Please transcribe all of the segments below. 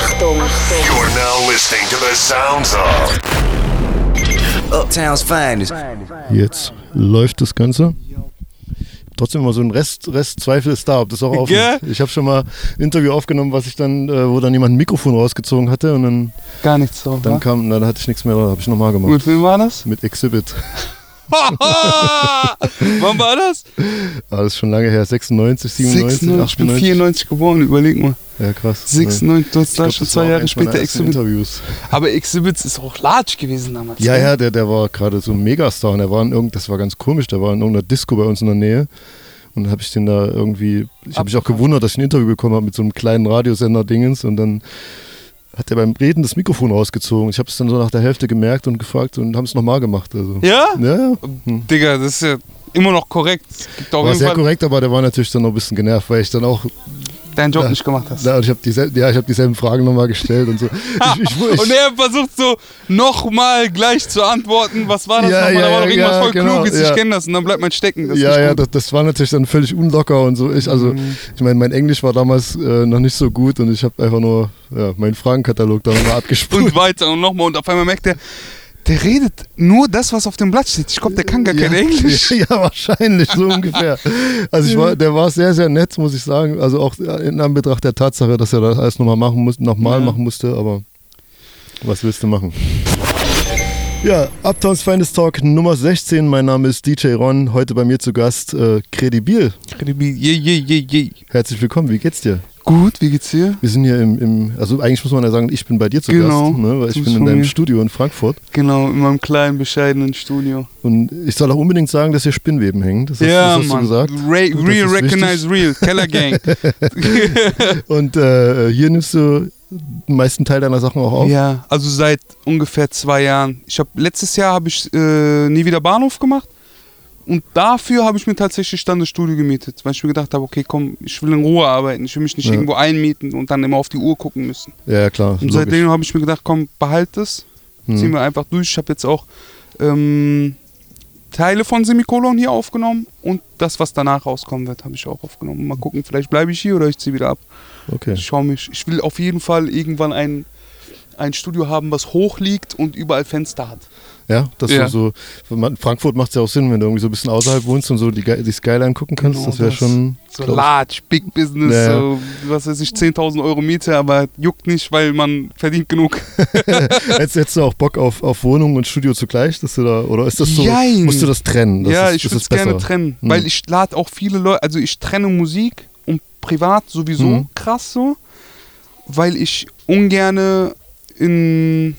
Achtung. You're now listening to the sounds of Uptown's finest. Jetzt läuft das Ganze. Trotzdem immer so ein Rest, Restzweifel ist da, ob das auch aufnimmt. Ich habe schon mal ein Interview aufgenommen, was ich dann, äh, wo dann jemand ein Mikrofon rausgezogen hatte und dann, Gar nichts drauf. dann kam, dann hatte ich nichts mehr, habe ich nochmal gemacht. Mit wem war das? Mit Exhibit. Wann war das? Ah, das ist schon lange her, 96, 97, 96, ich bin 98. 94 geboren, überleg mal. Ja, krass. 96, du hast da schon zwei Jahre später ersten Exhibit. Interviews. Aber Exhibits ist auch large gewesen damals. Ja, ne? ja, der, der war gerade so ein Megastar und der war in irgend, das war ganz komisch, der war in irgendeiner Disco bei uns in der Nähe. Und dann habe ich den da irgendwie, ich habe mich auch gewundert, dass ich ein Interview bekommen habe mit so einem kleinen Radiosender-Dingens und dann hat er beim Reden das Mikrofon rausgezogen. Ich habe es dann so nach der Hälfte gemerkt und gefragt und haben es nochmal gemacht. Also. Ja? Ja. Hm. Digga, das ist ja immer noch korrekt. War sehr korrekt, aber der war natürlich dann noch ein bisschen genervt, weil ich dann auch, deinen Job Ja. nicht gemacht hast. ja, ich habe dieselben, ja, ich hab dieselben Fragen nochmal gestellt und so. Ich, ich, ich, Und er versucht so nochmal gleich zu antworten. Was war das Ja, nochmal? ja, da war doch irgendwas voll genau, Kluges. Ich kenne das. Und dann bleibt man stecken. Ja, ja, das, das war natürlich dann völlig unlocker und so. Ich, also, Mhm. ich meine, mein Englisch war damals äh, noch nicht so gut und ich habe einfach nur meinen Fragenkatalog da nochmal abgespult. und weiter und nochmal. Und auf einmal merkt er, der redet nur das, was auf dem Blatt steht. Ich glaube, der kann gar kein ja, Englisch. Ja, wahrscheinlich, so ungefähr. Also ich war, der war sehr, sehr nett, muss ich sagen. Also auch in Anbetracht der Tatsache, dass er das alles nochmal machen musste, nochmal Ja. machen musste, aber was willst du machen? Ja, Uptowns Finest Talk Nummer 16. Mein Name ist DJ Ron. Heute bei mir zu Gast äh, Credibil. Kredibil. Je, je, je, je. Herzlich willkommen. Wie geht's dir? Gut, wie geht's dir? Wir sind hier im, im also eigentlich muss man ja sagen, ich bin bei dir zu Genau. Gast, ne, weil Du ich bin in deinem mir. Studio in Frankfurt. Genau, in meinem kleinen, bescheidenen Studio. Und ich soll auch unbedingt sagen, dass hier Spinnweben hängen. Das hast, ja, das hast du Mann. gesagt. Re Gut, real recognize real. Keller Gang. Und äh, hier nimmst du den meisten Teil deiner Sachen auch auf. Ja, also seit ungefähr zwei Jahren. Ich habe letztes Jahr habe ich äh, nie wieder Bahnhof gemacht und dafür habe ich mir tatsächlich dann das Studio gemietet, weil ich mir gedacht habe, okay, komm, ich will in Ruhe arbeiten, ich will mich nicht Ja. irgendwo einmieten und dann immer auf die Uhr gucken müssen. Ja, klar. Und logisch. seitdem habe ich mir gedacht, komm, behalt es, Hm. ziehen wir einfach durch. Ich habe jetzt auch ähm, Teile von Semikolon hier aufgenommen und das, was danach rauskommen wird, habe ich auch aufgenommen. Mal gucken, vielleicht bleibe ich hier oder ich ziehe wieder ab. Okay. Ich schau mich. Ich will auf jeden Fall irgendwann ein, ein Studio haben, was hoch liegt und überall Fenster hat. Ja, dass Ja. du so, Frankfurt macht es ja auch Sinn, wenn du irgendwie so ein bisschen außerhalb wohnst und so die, die Skyline gucken kannst. Genau das wäre schon. So glaub large, big business, Ja, so, was weiß ich, 10.000 Euro Miete, aber juckt nicht, weil man verdient genug. Hättest, hättest du auch Bock auf, auf Wohnung und Studio zugleich? Dass du da, oder ist das so? Jein. Musst du das trennen? Das ja, ist, ich das würde es gerne trennen, Hm. weil ich lade auch viele Leute, also ich trenne Musik und privat sowieso Mhm. krass so, weil ich ungerne in,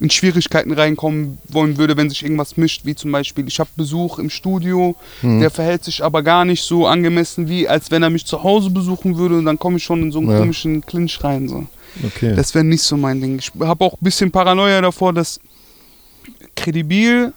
in Schwierigkeiten reinkommen wollen würde, wenn sich irgendwas mischt, wie zum Beispiel, ich habe Besuch im Studio, Mhm. der verhält sich aber gar nicht so angemessen, wie als wenn er mich zu Hause besuchen würde und dann komme ich schon in so einen Ja. komischen Clinch rein. So. Okay. Das wäre nicht so mein Ding. Ich habe auch ein bisschen Paranoia davor, dass kredibil,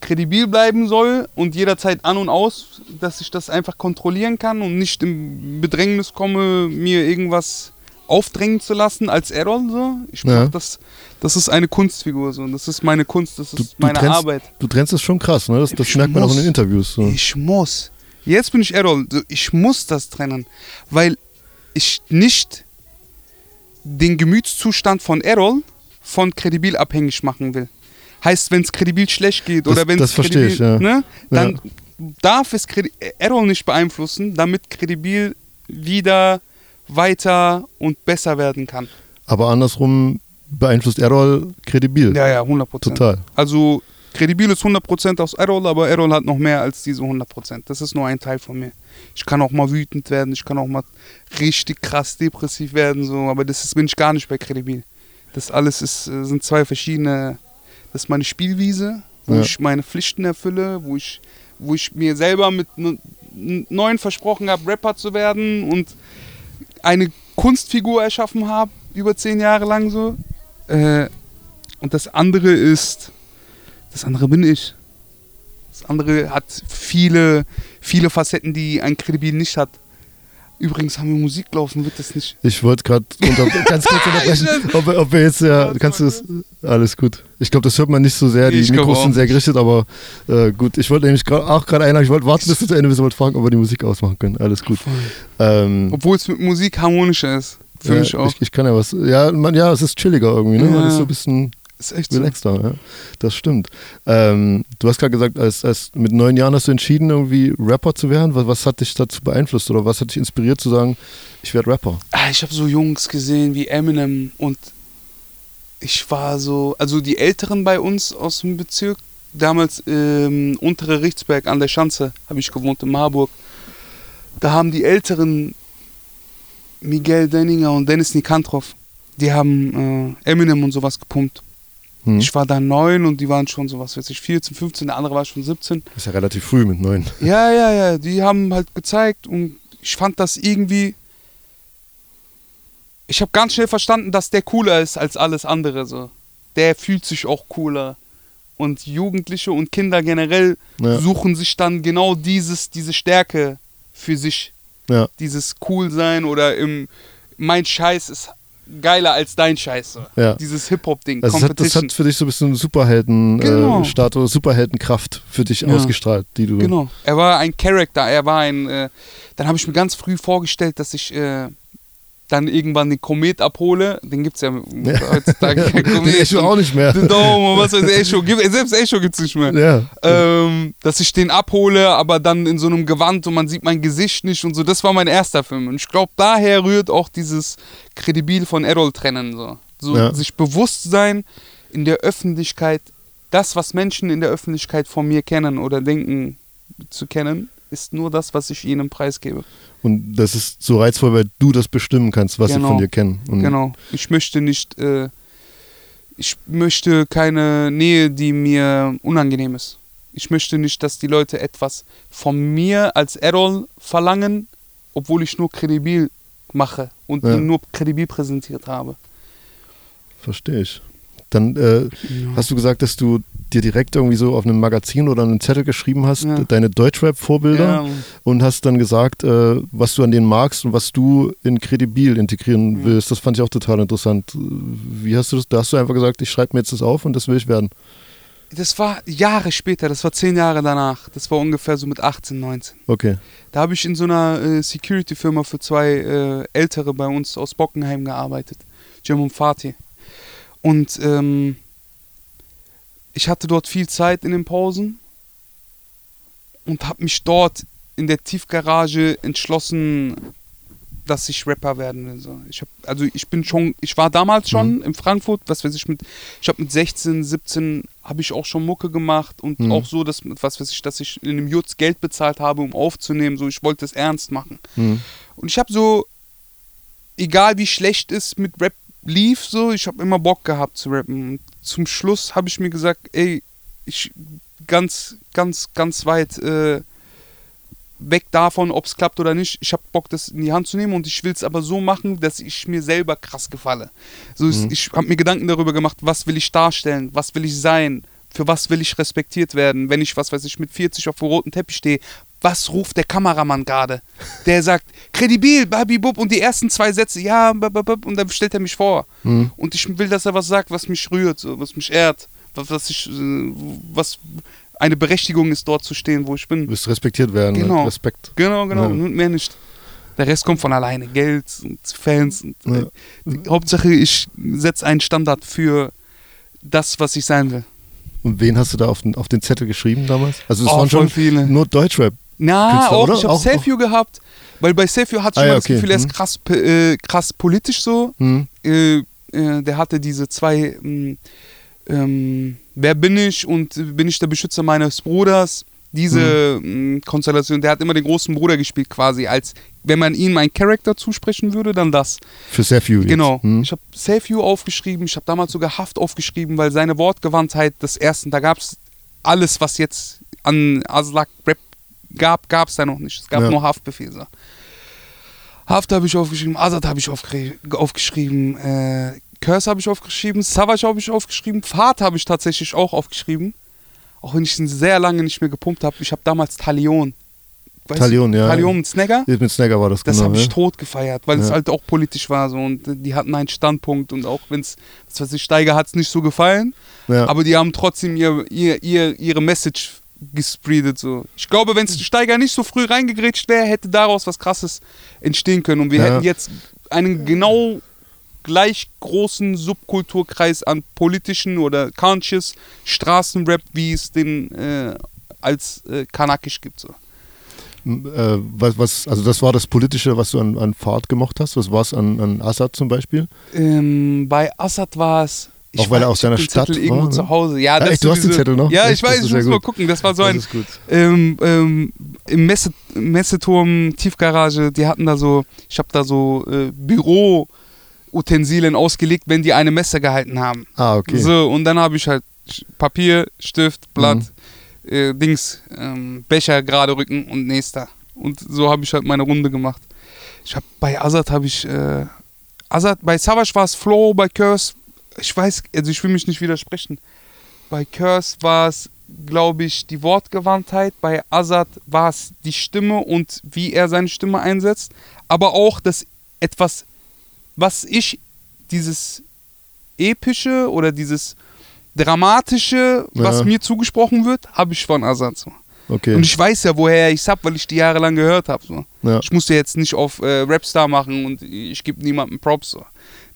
kredibil bleiben soll und jederzeit an und aus, dass ich das einfach kontrollieren kann und nicht im Bedrängnis komme, mir irgendwas aufdrängen zu lassen als Errol. So. Ich Ja. das, das ist eine Kunstfigur. So. Das ist meine Kunst, das Du- ist du meine trennst- Arbeit. du trennst es schon krass, ne? Das, das merkt man auch in den Interviews. So. Ich muss. Jetzt bin ich Errol. So, Ich muss das trennen, weil ich nicht den Gemütszustand von Errol von Kredibil abhängig machen will. Heißt, wenn es Kredibil schlecht geht Das- oder wenn es verstehe ich, ja. ne, dann darf es Errol nicht beeinflussen, damit Kredibil wieder weiter und besser werden kann. Aber andersrum beeinflusst Errol kredibil. Ja, ja, 100% Total. Also kredibil ist 100% aus Errol, aber Errol hat noch mehr als diese 100%. Das ist nur ein Teil von mir. Ich kann auch mal wütend werden, ich kann auch mal richtig krass depressiv werden, so, aber das ist, bin ich gar nicht bei kredibil. Das alles ist, äh, sind zwei verschiedene, das ist meine Spielwiese, wo Ja. ich meine Pflichten erfülle, wo ich, wo ich mir selber mit neuen versprochen habe, Rapper zu werden und eine Kunstfigur erschaffen habe, über zehn Jahre lang so. Äh, und das andere ist, das andere bin ich. Das andere hat viele, viele Facetten, die ein Kredibil nicht hat. Übrigens haben wir Musik laufen, wird das nicht. Ich wollte gerade unter, ganz kurz unterbrechen, ob, wir- ob wir jetzt ja, kannst du das, alles gut. Ich glaube, das hört man nicht so sehr, die Ich Mikros sind sehr gerichtet, aber äh, gut. Ich wollte nämlich grad, auch gerade einer, ich wollte warten bis du zu Ende bist, wollte fragen, ob wir die Musik ausmachen können. Alles gut. Ähm, Obwohl es mit Musik harmonischer ist. Für ja, mich auch. Ich, ich kann ja was. Ja, man, ja, es ist chilliger irgendwie, ne? Man Ja. ist so ein bisschen ist echt so. relaxter, ja. Das stimmt. Ähm, du hast gerade gesagt, als, als mit neun Jahren hast du entschieden, irgendwie Rapper zu werden. Was, was hat dich dazu beeinflusst oder was hat dich inspiriert zu sagen, ich werde Rapper? Ah, ich habe so Jungs gesehen wie Eminem und ich war so, also die Älteren bei uns aus dem Bezirk, damals ähm, untere Richtsberg an der Schanze, habe ich gewohnt in Marburg. Da haben die Älteren Miguel Denninger und Dennis Nikantrov, die haben äh, Eminem und sowas gepumpt. Hm. Ich war da neun und die waren schon so, was weiß ich, 14, 15, der andere war schon 17. Das ist ja relativ früh mit neun. Ja, ja, ja, die haben halt gezeigt und ich fand das irgendwie. Ich habe ganz schnell verstanden, dass der cooler ist als alles andere. So. Der fühlt sich auch cooler. Und Jugendliche und Kinder generell Ja. suchen sich dann genau dieses, diese Stärke für sich. Ja. Dieses cool sein oder im mein Scheiß ist geiler als dein Scheiß. Ja. Dieses Hip-Hop-Ding, Also das hat, das hat für dich so ein bisschen Superhelden-Status, Genau. äh, Superheldenkraft für dich Ja. ausgestrahlt, die du. Genau. Er war ein Charakter, er war ein. Äh, dann habe ich mir ganz früh vorgestellt, dass ich äh, dann irgendwann den Komet abhole. Den gibt es ja, heutzutage. kein Den. Echo auch nicht mehr. Den und was weiß ich, Echo. Selbst Echo gibt es nicht mehr. Ja. Ähm, dass ich den abhole, aber dann in so einem Gewand und man sieht mein Gesicht nicht und so. Das war mein erster Film. Und ich glaube, daher rührt auch dieses Kredibil von Errol trennen. So, so Ja. sich bewusst sein in der Öffentlichkeit, das, was Menschen in der Öffentlichkeit von mir kennen oder denken zu kennen, ist nur das, was ich ihnen preisgebe. Und das ist so reizvoll, weil du das bestimmen kannst, was sie Genau. von dir kennen. Und Genau. Ich möchte nicht, äh, ich möchte keine Nähe, die mir unangenehm ist. Ich möchte nicht, dass die Leute etwas von mir als Errol verlangen, obwohl ich nur kredibil mache und Ja. ihn nur kredibil präsentiert habe. Verstehe ich. Dann äh, hast du gesagt, dass du dir direkt irgendwie so auf einem Magazin oder einen Zettel geschrieben hast, Ja. deine Deutschrap-Vorbilder Ja. und hast dann gesagt, äh, was du an denen magst und was du in Kredibil integrieren Ja. willst. Das fand ich auch total interessant. Wie hast du das? Da hast du einfach gesagt, ich schreibe mir jetzt das auf und das will ich werden. Das war Jahre später, das war zehn Jahre danach. Das war ungefähr so mit 18, 19. Okay. Da habe ich in so einer äh, Security-Firma für zwei äh, Ältere bei uns aus Bockenheim gearbeitet. Jim und Fatih. Und ähm, ich hatte dort viel Zeit in den Pausen und habe mich dort in der Tiefgarage entschlossen, dass ich Rapper werden will. So. Ich hab, also ich bin schon, ich war damals schon in Frankfurt, was weiß ich mit, ich habe mit 16, 17 habe ich auch schon Mucke gemacht und Mhm. auch so, dass was weiß ich, dass ich in einem Jutz Geld bezahlt habe, um aufzunehmen. So, ich wollte es ernst machen. Mhm. Und ich habe so, egal wie schlecht es mit Rap lief, so, ich habe immer Bock gehabt zu rappen. Und zum Schluss habe ich mir gesagt, ey, ich ganz, ganz, ganz weit äh, weg davon, ob es klappt oder nicht. Ich habe Bock, das in die Hand zu nehmen und ich will es aber so machen, dass ich mir selber krass gefalle. So, Mhm. ich habe mir Gedanken darüber gemacht, was will ich darstellen, was will ich sein, für was will ich respektiert werden, wenn ich, was weiß ich, mit 40 auf dem roten Teppich stehe. Was ruft der Kameramann gerade? Der sagt, kredibil, babibub, und die ersten zwei Sätze, ja, bababub, und dann stellt er mich vor. Mhm. Und ich will, dass er was sagt, was mich rührt, was mich ehrt, was, ich, äh, was eine Berechtigung ist, dort zu stehen, wo ich bin. Du wirst respektiert werden. ne? Genau. Respekt. Genau, genau, Ja. mehr nicht. Der Rest kommt von alleine. Geld und Fans. Und, äh, Ja. die Hauptsache, ich setze einen Standard für das, was ich sein will. Und wen hast du da auf den, auf den Zettel geschrieben damals? Also es Oh, waren schon viele. nur Deutschrap. Na, Künstler, auch, oder? ich habe Selfie gehabt, weil bei Selfie hatte ich Ah, immer ja, das okay. Gefühl, er ist Mhm. krass, äh, krass politisch so. Mhm. Äh, äh, der hatte diese zwei, mh, ähm, wer bin ich und bin ich der Beschützer meines Bruders? Diese mh, Konstellation, der hat immer den großen Bruder gespielt quasi, als wenn man ihm einen Charakter zusprechen würde, dann das. Für few. Genau. Mhm. Ich habe You aufgeschrieben, ich habe damals sogar Haft aufgeschrieben, weil seine Wortgewandtheit des ersten, da gab es alles, was jetzt an Aslak Rap gab, gab es da noch nicht. Es gab Ja. nur Haftbefehl. So. Haft habe ich aufgeschrieben, Azad habe ich aufgeschrieben, äh, Curse habe ich aufgeschrieben, Savage habe ich aufgeschrieben, Fahrt habe ich tatsächlich auch aufgeschrieben. Auch wenn ich ihn sehr lange nicht mehr gepumpt habe. Ich habe damals Talion. Talion, ja. Talion mit Snagger. Mit Snagger war das, Das genau. habe ich ja. tot gefeiert, weil es Ja. halt auch politisch war so und die hatten einen Standpunkt und auch wenn es, was weiß ich, Steiger hat es nicht so gefallen, ja. aber die haben trotzdem ihr, ihr, ihr, ihre Message gespreadet so. Ich glaube, wenn Steiger nicht so früh reingegrätscht wäre, hätte daraus was krasses entstehen können und wir Ja. hätten jetzt einen genau gleich großen Subkulturkreis an politischen oder conscious Straßenrap, wie es den äh, als äh, Kanakisch gibt. So. Äh, was, was, also das war das Politische, was du an, an Fahrt gemacht hast. Was war es an, an Assad zum Beispiel? Ähm, bei Assad war es. Ich Auch weil er aus seiner den Stadt Zettel irgendwo war, ne? zu Hause. Ja, Ah, das echt, du hast den sowieso. Zettel noch? Ja, Echt? ich weiß, ich muss mal gut. gucken. Das war so Das ein ähm, ähm, im Messe, Messeturm, Tiefgarage, die hatten da so, ich habe da so äh, Büro-Utensilien ausgelegt, wenn die eine Messe gehalten haben. Ah, okay. So, und dann habe ich halt Papier, Stift, Blatt, Mhm. äh, Dings, ähm, Becher gerade rücken und nächster. Und so habe ich halt meine Runde gemacht. Ich habe bei Azad habe ich äh, Azad, bei Savage war es Flow, bei Curse, ich weiß, also ich will mich nicht widersprechen. Bei Curse war es, glaube ich, die Wortgewandtheit. Bei Azad war es die Stimme und wie er seine Stimme einsetzt. Aber auch das etwas, was ich, dieses epische oder dieses dramatische, was Ja. mir zugesprochen wird, habe ich von Azad so. okay. Und ich weiß ja, woher ich es habe, weil ich die jahrelang gehört habe. So. ja. Ich musste jetzt nicht auf äh, Rapstar machen und ich gebe niemandem Props. So.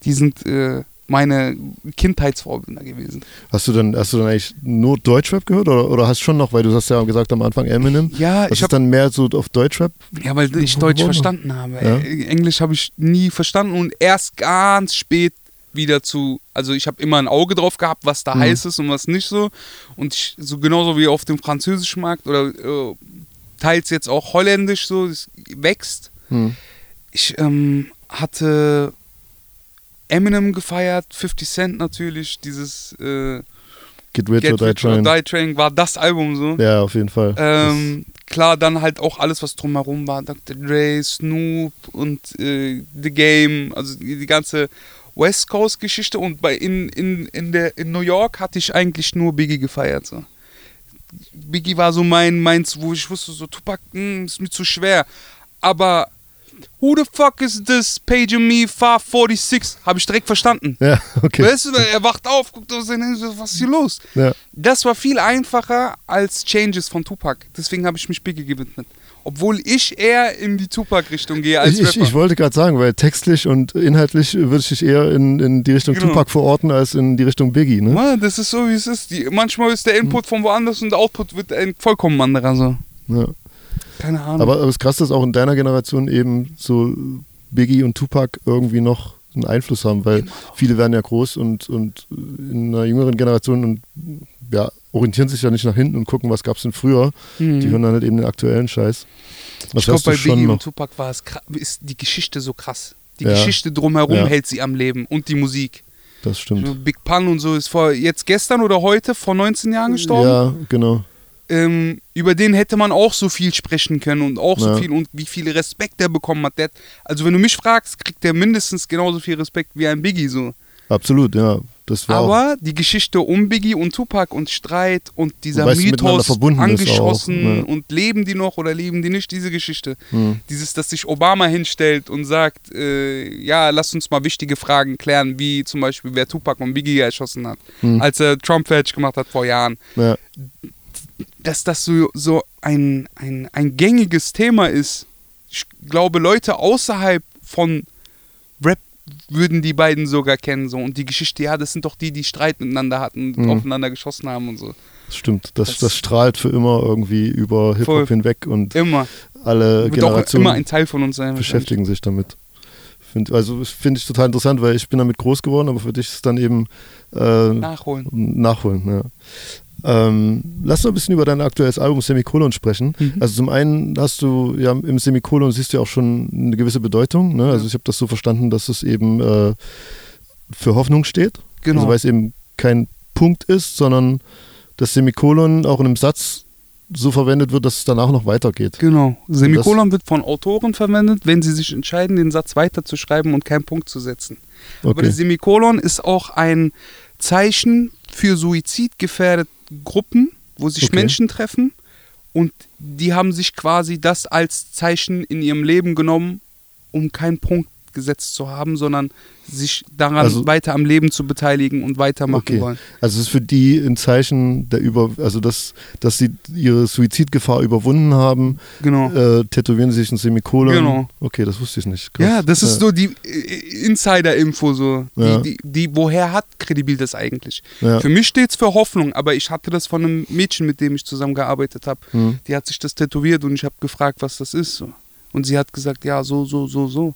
Die sind äh, meine Kindheitsvorbilder gewesen. Hast du dann, hast du dann eigentlich nur Deutschrap gehört oder, oder hast schon noch, weil du hast ja gesagt am Anfang Eminem. Ja, ich ist habe dann mehr so auf Deutschrap? ja, weil ich Deutsch Warum? verstanden habe. Ja. Äh, Englisch habe ich nie verstanden und erst ganz spät wieder zu, also ich habe immer ein Auge drauf gehabt, was da Mhm. heiß ist und was nicht so. Und ich, so genauso wie auf dem französischen Markt oder äh, teils jetzt auch holländisch so, es wächst. Hm. Ich ähm, hatte Eminem gefeiert, 50 Cent natürlich, dieses äh, Get Rich Get or Die Rich or Trying. Die Trying war das Album so. Ja, auf jeden Fall. Ähm, klar, dann halt auch alles, was drumherum war. Dr. Dre, Snoop und äh, The Game, also die, ganze West Coast Geschichte. Und bei in, in, in, der, in New York hatte ich eigentlich nur Biggie gefeiert. So. Biggie war so mein, meins, wo ich wusste, so Tupac, hm, ist mir zu schwer. Aber who the fuck is this Page Me 546? Habe ich direkt verstanden. Ja, okay. Weißt du, er wacht auf, guckt auf sein Handy, was ist hier los? Ja. Das war viel einfacher als Changes von Tupac. Deswegen habe ich mich Biggie gewidmet. Obwohl ich eher in die Tupac-Richtung gehe als Ich, ich, Rapper. ich wollte gerade sagen, weil textlich und inhaltlich würde ich dich eher in, in die Richtung Genau. Tupac verorten als in die Richtung Biggie, ne? Mann, das ist so, wie es ist. Die, manchmal ist der Input von woanders und der Output wird ein vollkommen anderer. So. Ja. Keine Ahnung. Aber, aber es ist krass, dass auch in deiner Generation eben so Biggie und Tupac irgendwie noch einen Einfluss haben, weil viele werden ja groß und, und in einer jüngeren Generation und ja, orientieren sich ja nicht nach hinten und gucken, was gab es denn früher. Mhm. Die hören dann halt eben den aktuellen Scheiß. Das ich glaube, bei Biggie noch. und Tupac war es ist die Geschichte so krass. Die Ja. Geschichte drumherum Ja. hält sie am Leben und die Musik. Das stimmt. Big Pun und so ist vor jetzt gestern oder heute vor 19 Jahren gestorben. Ja, genau. Ähm, über den hätte man auch so viel sprechen können und auch so Ja. viel und wie viel Respekt er bekommen hat. Der, also wenn du mich fragst, kriegt er mindestens genauso viel Respekt wie ein Biggie so. Absolut, ja. Das war Aber die Geschichte um Biggie und Tupac und Streit und dieser miteinander Mythos ist auch, angeschossen ja. und leben die noch oder leben die nicht, diese Geschichte. Hm. Dieses, dass sich Obama hinstellt und sagt, äh, ja, lass uns mal wichtige Fragen klären, wie zum Beispiel, wer Tupac und Biggie erschossen hat, Hm. als er Trump fertig gemacht hat vor Jahren ja, dass das so, so ein, ein, ein gängiges Thema ist. Ich glaube, Leute außerhalb von Rap würden die beiden sogar kennen. So. Und die Geschichte, ja, das sind doch die, die Streit miteinander hatten und Mhm. aufeinander geschossen haben und so. das stimmt. Das, Das- das, strahlt für immer irgendwie über Hip-Hop hinweg und Immer. alle Wird Generationen immer ein Teil von uns sein. beschäftigen sich damit. Find, also finde ich total interessant, weil ich bin damit groß geworden, aber für dich ist es dann eben äh, Nachholen. nachholen. Ja. Ähm, lass noch ein bisschen über dein aktuelles Album Semikolon sprechen. Mhm. Also zum einen hast du ja im Semikolon siehst du ja auch schon eine gewisse Bedeutung. Ne? Also ich habe das so verstanden, dass es eben äh, für Hoffnung steht. Genau. Also weil es eben kein Punkt ist, sondern das Semikolon auch in einem Satz so verwendet wird, dass es danach noch weitergeht. Genau. Semikolon wird von Autoren verwendet, wenn sie sich entscheiden, den Satz weiterzuschreiben und keinen Punkt zu setzen. Aber Okay. das Semikolon ist auch ein Zeichen für suizidgefährdete Gruppen, wo sich Okay. Menschen treffen und die haben sich quasi das als Zeichen in ihrem Leben genommen, um keinen Punkt gesetzt zu haben, sondern sich daran Also- weiter am Leben zu beteiligen und weitermachen Okay. wollen. Also es ist für die ein Zeichen der Über, also dass, dass sie ihre Suizidgefahr überwunden haben, Genau. äh, tätowieren sie sich ein Semikolon. Genau. Okay, das wusste ich nicht. Krass. Ja, das ist so die äh, Insider-Info, so. Ja. Die, die, die, woher hat Kredibil das eigentlich? Ja. Für mich steht es für Hoffnung, aber ich hatte das von einem Mädchen, mit dem ich zusammengearbeitet habe. Hm. Die hat sich das tätowiert und ich habe gefragt, was das ist. So. Und sie hat gesagt, ja, so, so, so, so.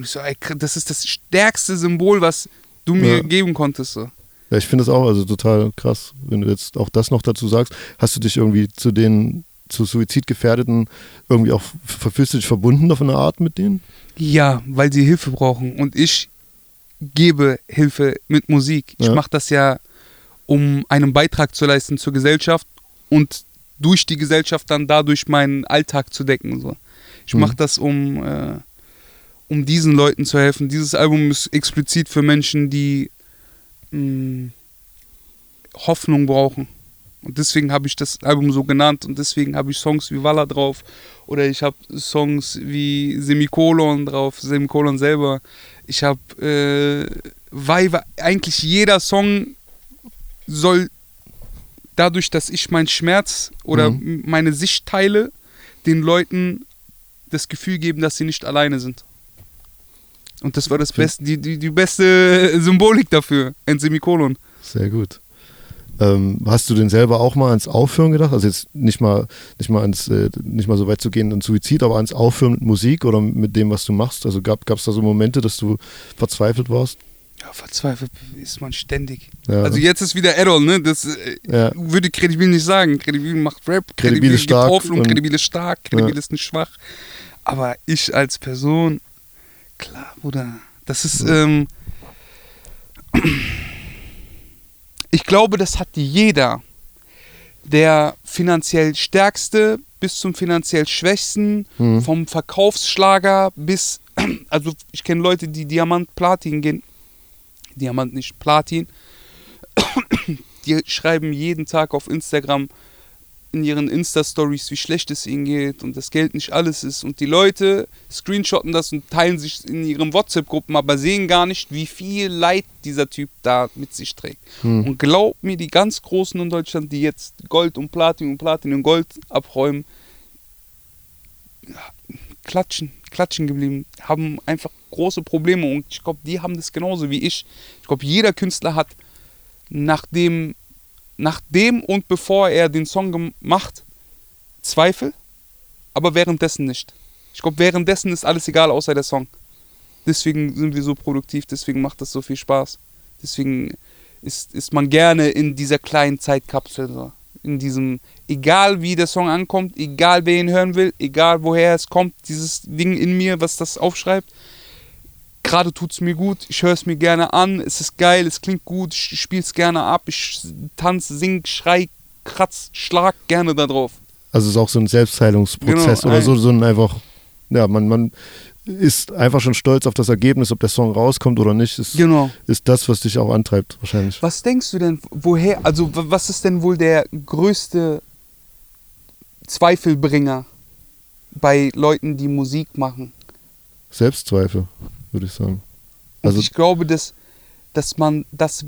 Und ich so, ey, das ist das stärkste Symbol, was du mir Ja. geben konntest. So. Ja, ich finde es auch also total krass, wenn du jetzt auch das noch dazu sagst. Hast du dich irgendwie zu den zu Suizidgefährdeten irgendwie auch f- fühlst du dich verbunden auf eine Art mit denen? Ja, weil sie Hilfe brauchen. Und ich gebe Hilfe mit Musik. Ich Ja. mache das ja, um einen Beitrag zu leisten zur Gesellschaft und durch die Gesellschaft dann dadurch meinen Alltag zu decken. So. Ich Mhm. mache das, um, äh, um diesen Leuten zu helfen. Dieses Album ist explizit für Menschen, die mh, Hoffnung brauchen. Und deswegen habe ich das Album so genannt und deswegen habe ich Songs wie Walla drauf oder ich habe Songs wie Semikolon drauf, Semikolon selber. Ich habe äh, Weiber, eigentlich jeder Song soll dadurch, dass ich meinen Schmerz oder Mhm. meine Sicht teile, den Leuten das Gefühl geben, dass sie nicht alleine sind. Und das war das beste, die, die, die beste Symbolik dafür, ein Semikolon. Sehr gut. Ähm, hast du denn selber auch mal ans Aufhören gedacht? Also jetzt nicht mal, nicht mal ans, äh, nicht mal so weit zu gehen ans Suizid, aber ans Aufhören mit Musik oder mit dem, was du machst? Also gab es da so Momente, dass du verzweifelt warst? Ja, verzweifelt ist man ständig. Ja. Also jetzt ist wieder Errol, ne? Das äh, Ja. würde Credibil nicht sagen. Credibil macht Rap, Credibil ist gibt stark und- Credibil ist stark, Credibil Ja. ist nicht schwach. Aber ich als Person, klar, Bruder, das ist, ähm, ich glaube, das hat jeder. Der finanziell Stärkste bis zum finanziell Schwächsten, Mhm. vom Verkaufsschlager bis, also ich kenne Leute, die Diamant, Platin gehen, Diamant nicht, Platin, die schreiben jeden Tag auf Instagram in ihren Insta-Stories, wie schlecht es ihnen geht und das Geld nicht alles ist. Und die Leute screenshotten das und teilen sich in ihren WhatsApp-Gruppen, aber sehen gar nicht, wie viel Leid dieser Typ da mit sich trägt. Hm. Und glaub mir, die ganz Großen in Deutschland, die jetzt Gold und Platin und Platin und Gold abräumen, klatschen, klatschen geblieben, haben einfach große Probleme und ich glaube, die haben das genauso wie ich. Ich glaube, jeder Künstler hat nachdem, nachdem und bevor er den Song gemacht, Zweifel, aber währenddessen nicht. Ich glaube, währenddessen ist alles egal, außer der Song. Deswegen sind wir so produktiv, deswegen macht das so viel Spaß. Deswegen ist, ist man gerne in dieser kleinen Zeitkapsel. So. In diesem, egal wie der Song ankommt, egal wer ihn hören will, egal woher es kommt, dieses Ding in mir, was das aufschreibt. Gerade tut es mir gut, ich höre es mir gerne an, es ist geil, es klingt gut, ich spiele es gerne ab, ich tanze, sing, schrei, kratz, schlag gerne da drauf. Also es ist auch so ein Selbstheilungsprozess Genau, oder so, so ein einfach, ja, man, man ist einfach schon stolz auf das Ergebnis, ob der Song rauskommt oder nicht, ist, Genau. ist das, was dich auch antreibt, wahrscheinlich. Was denkst du denn, woher, also was ist denn wohl der größte Zweifelbringer bei Leuten, die Musik machen? Selbstzweifel, würde ich sagen. Und Also, ich glaube, dass, dass man das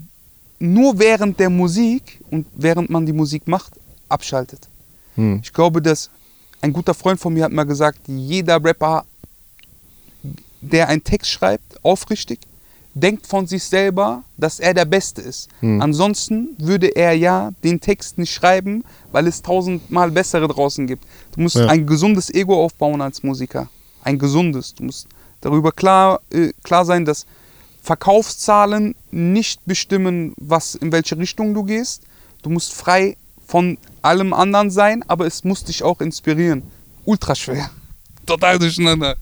nur während der Musik und während man die Musik macht, abschaltet. hm, Ich glaube, dass ein guter Freund von mir hat mal gesagt, jeder Rapper, der einen Text schreibt, aufrichtig, denkt von sich selber, dass er der Beste ist. Hm. Ansonsten würde er ja den Text nicht schreiben, weil es tausendmal bessere draußen gibt. Du musst Ja. ein gesundes Ego aufbauen als Musiker. Ein gesundes. Du musst darüber klar, äh, klar sein, dass Verkaufszahlen nicht bestimmen, was in welche Richtung du gehst. Du musst frei von allem anderen sein, aber es muss dich auch inspirieren. Ultra schwer. Total durcheinander.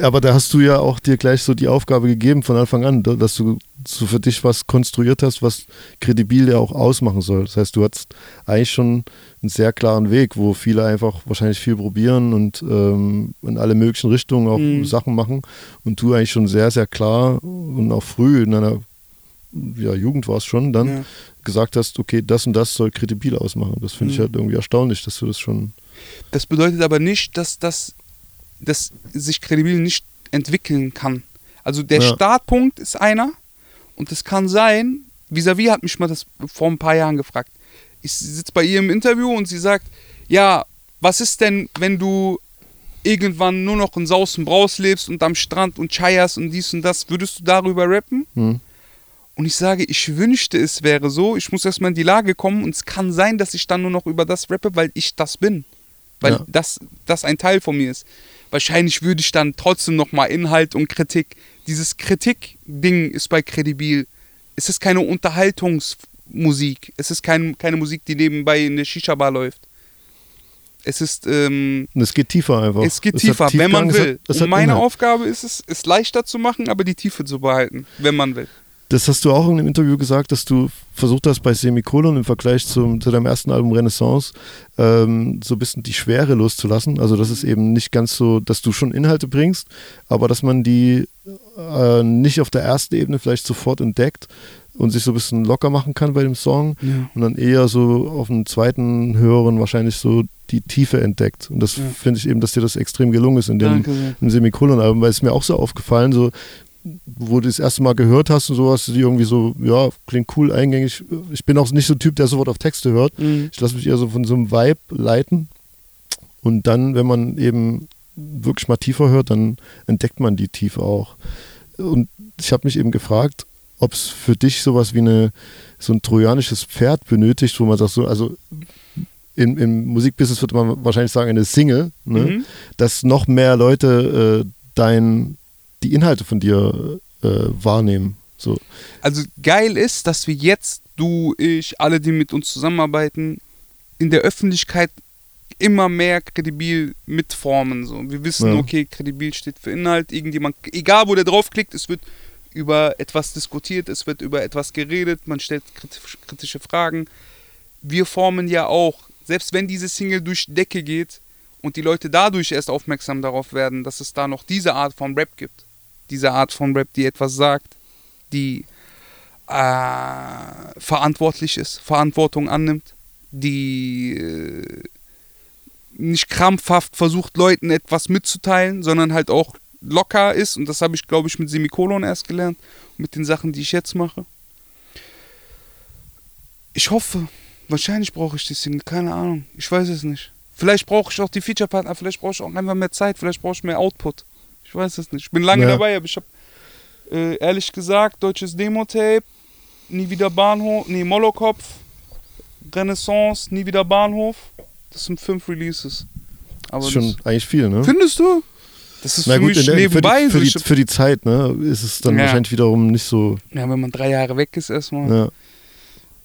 Aber da hast du ja auch dir gleich so die Aufgabe gegeben von Anfang an, da- dass du so für dich was konstruiert hast, was kredibil ja auch ausmachen soll. Das heißt, du hattest eigentlich schon einen sehr klaren Weg, wo viele einfach wahrscheinlich viel probieren und ähm, in alle möglichen Richtungen auch Mhm. Sachen machen und du eigentlich schon sehr, sehr klar und auch früh in deiner ja, Jugend war es schon dann, Ja. gesagt hast, okay, das und das soll kredibil ausmachen. Das finde ich Mhm. halt irgendwie erstaunlich, dass du das schon. Das bedeutet aber nicht, dass, das, dass sich kredibil nicht entwickeln kann. Also der Ja. Startpunkt ist einer und es kann sein, Visavi hat mich mal das vor ein paar Jahren gefragt. Ich sitze bei ihr im Interview und sie sagt, ja, was ist denn, wenn du irgendwann nur noch in Sausen Braus lebst und am Strand und Chai hast und dies und das, würdest du darüber rappen? Hm. Und ich sage, ich wünschte, es wäre so. Ich muss erstmal in die Lage kommen und es kann sein, dass ich dann nur noch über das rappe, weil ich das bin. Weil Ja. das, das ein Teil von mir ist. Wahrscheinlich würde ich dann trotzdem nochmal Inhalt und Kritik. Dieses Kritik-Ding ist bei Credibil. Es ist keine Unterhaltungsmusik. Es ist kein, keine Musik, die nebenbei in der Shisha-Bar läuft. Es ist, ähm, es geht tiefer einfach. es geht hat tiefer, wenn man es hat- will. es und hat meine Inhalt. Aufgabe ist es, es leichter zu machen, aber die Tiefe zu behalten, wenn man will. Das hast du auch in einem Interview gesagt, dass du versucht hast, bei Semikolon im Vergleich zum, zu deinem ersten Album Renaissance ähm, so ein bisschen die Schwere loszulassen. Also, dass es eben nicht ganz so, dass du schon Inhalte bringst, aber dass man die äh, nicht auf der ersten Ebene vielleicht sofort entdeckt und sich so ein bisschen locker machen kann bei dem Song Ja. und dann eher so auf dem zweiten Hören wahrscheinlich so die Tiefe entdeckt. Und das Ja. finde ich eben, dass dir das extrem gelungen ist in dem, Danke im Semikolon-Album, weil es mir auch so aufgefallen, so wo du das erste Mal gehört hast und so, hast du die irgendwie so, ja, klingt cool, eingängig. Ich bin auch nicht so ein Typ, der sofort auf Texte hört. Mhm. Ich lasse mich eher so von so einem Vibe leiten. Und dann, wenn man eben wirklich mal tiefer hört, dann entdeckt man die Tiefe auch. Und ich habe mich eben gefragt, ob es für dich sowas wie eine, so ein trojanisches Pferd benötigt, wo man sagt, so, also in, im Musikbusiness würde man wahrscheinlich sagen, eine Single, ne? Mhm. dass noch mehr Leute äh, dein, die Inhalte von dir äh, wahrnehmen. So. Also geil ist, dass wir jetzt, du, ich, alle, die mit uns zusammenarbeiten, in der Öffentlichkeit immer mehr kredibil mitformen. So. Wir wissen, Ja. okay, kredibil steht für Inhalt. Irgendjemand, egal wo der draufklickt, es wird über etwas diskutiert, es wird über etwas geredet, man stellt kritisch, kritische Fragen. Wir formen ja auch, selbst wenn diese Single durch die Decke geht und die Leute dadurch erst aufmerksam darauf werden, dass es da noch diese Art von Rap gibt. Diese Art von Rap, die etwas sagt, die äh, verantwortlich ist, Verantwortung annimmt, die äh, nicht krampfhaft versucht, Leuten etwas mitzuteilen, sondern halt auch locker ist. Und das habe ich, glaube ich, mit Semikolon erst gelernt, mit den Sachen, die ich jetzt mache. Ich hoffe, wahrscheinlich brauche ich die Single, keine Ahnung. Ich weiß es nicht. Vielleicht brauche ich auch die Feature-Partner, vielleicht brauche ich auch einfach mehr Zeit, vielleicht brauche ich mehr Output. Ich weiß es nicht. Ich bin lange Ja. dabei, aber ich habe äh, ehrlich gesagt deutsches Demo-Tape, nie wieder Bahnhof, nee, Molokopf, Renaissance, nie wieder Bahnhof. Das sind fünf Releases. Aber Das ist schon das, eigentlich viel, ne? findest du? Das ist Na für gut, mich der, für, nebenbei. die, für, die, Ich hab- für die Zeit, ne, ist es dann Ja. wahrscheinlich wiederum nicht so. ja, wenn man drei Jahre weg ist erstmal. Ja.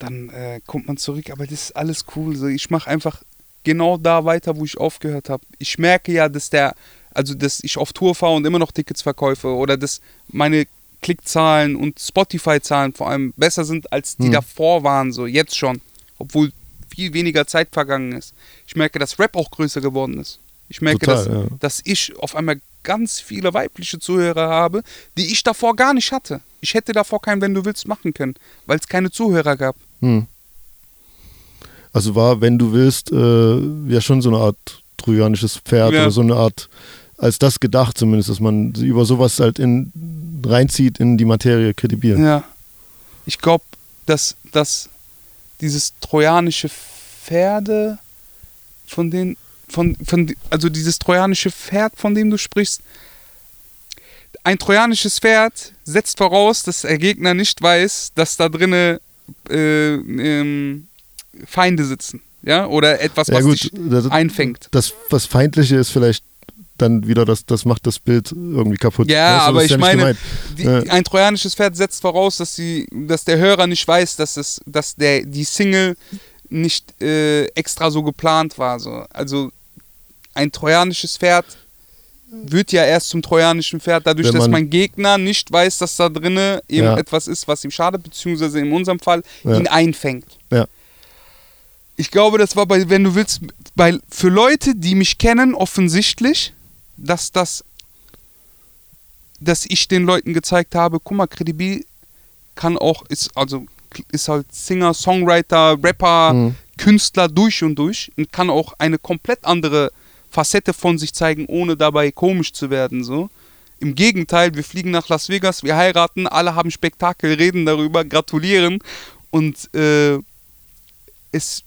dann äh, kommt man zurück. Aber das ist alles cool. So, ich mache einfach genau da weiter, wo ich aufgehört habe. Ich merke ja, dass der, also dass ich auf Tour fahre und immer noch Tickets verkaufe oder dass meine Klickzahlen und Spotify-Zahlen vor allem besser sind, als die Hm. davor waren, so jetzt schon. Obwohl viel weniger Zeit vergangen ist. Ich merke, dass Rap auch größer geworden ist. Ich merke, Total, dass, ja. dass ich auf einmal ganz viele weibliche Zuhörer habe, die ich davor gar nicht hatte. Ich hätte davor kein Wenn du willst machen können, weil es keine Zuhörer gab. Hm. Also war, wenn du willst, äh, ja schon so eine Art trojanisches Pferd Ja. oder so eine Art, als das gedacht zumindest, dass man über sowas halt in, reinzieht in die Materie kredibil. Ja. Ich glaube, dass, dass dieses trojanische Pferde, von den, von, von, also dieses trojanische Pferd, von dem du sprichst, ein trojanisches Pferd setzt voraus, dass der Gegner nicht weiß, dass da drinne äh, ähm, Feinde sitzen. Ja, oder etwas, Ja, was gut, dich das- einfängt. Das, was Feindliche ist vielleicht dann wieder, das, das macht das Bild irgendwie kaputt. Ja, Weißt du, aber ich nicht meine, die, Ja. ein trojanisches Pferd setzt voraus, dass, sie, dass der Hörer nicht weiß, dass, es, dass der, die Single nicht äh, extra so geplant war. So. Also ein trojanisches Pferd wird ja erst zum trojanischen Pferd, dadurch, Wenn dass man- mein Gegner nicht weiß, dass da drinne eben Ja. etwas ist, was ihm schadet, beziehungsweise in unserem Fall Ja. ihn einfängt. Ja. Ich glaube, das war bei, wenn du willst, bei, für Leute, die mich kennen, offensichtlich, dass das, dass ich den Leuten gezeigt habe, guck mal, Credibil kann auch, ist, also ist halt Singer, Songwriter, Rapper, Mhm. Künstler durch und durch und kann auch eine komplett andere Facette von sich zeigen, ohne dabei komisch zu werden. So. Im Gegenteil, wir fliegen nach Las Vegas, wir heiraten, alle haben Spektakel, reden darüber, gratulieren und äh, es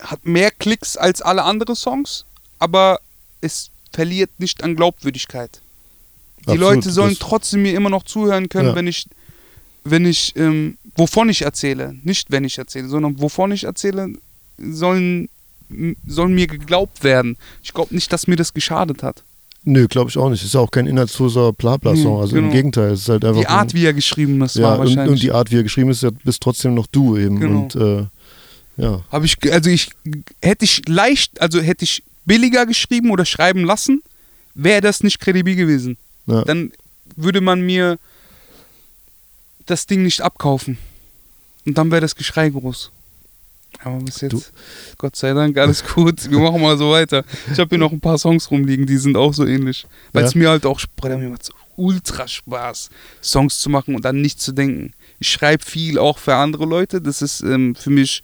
hat mehr Klicks als alle anderen Songs, aber es verliert nicht an Glaubwürdigkeit. Die Absolut, Leute sollen trotzdem mir immer noch zuhören können, Ja. wenn ich, wenn ich, ähm, wovon ich erzähle. Nicht wenn ich erzähle, sondern wovon ich erzähle, sollen, sollen mir geglaubt werden. Ich glaube nicht, dass mir das geschadet hat. Nö, glaube ich auch nicht. Ist ja auch kein inhaltsloser Blabla-Song. Nee, also im genau. Gegenteil, es ist halt einfach. Die Art, wie er geschrieben ist, ja, war und, wahrscheinlich. und die Art, wie er geschrieben ist, bist trotzdem noch du eben. Genau. Und äh, ja, Habe ich, also ich, hätte ich leicht, also hätte ich billiger geschrieben oder schreiben lassen, wäre das nicht kredibil gewesen. ja. Dann würde man mir das Ding nicht abkaufen. Und dann wäre das Geschrei groß. Aber bis jetzt, Du- Gott sei Dank, alles gut. Wir machen mal so weiter. Ich habe hier noch ein paar Songs rumliegen, die sind auch so ähnlich. Weil es Ja. mir halt auch, mir ultra Spaß, Songs zu machen und dann nicht zu denken. Ich schreibe viel auch für andere Leute. Das ist ähm, für mich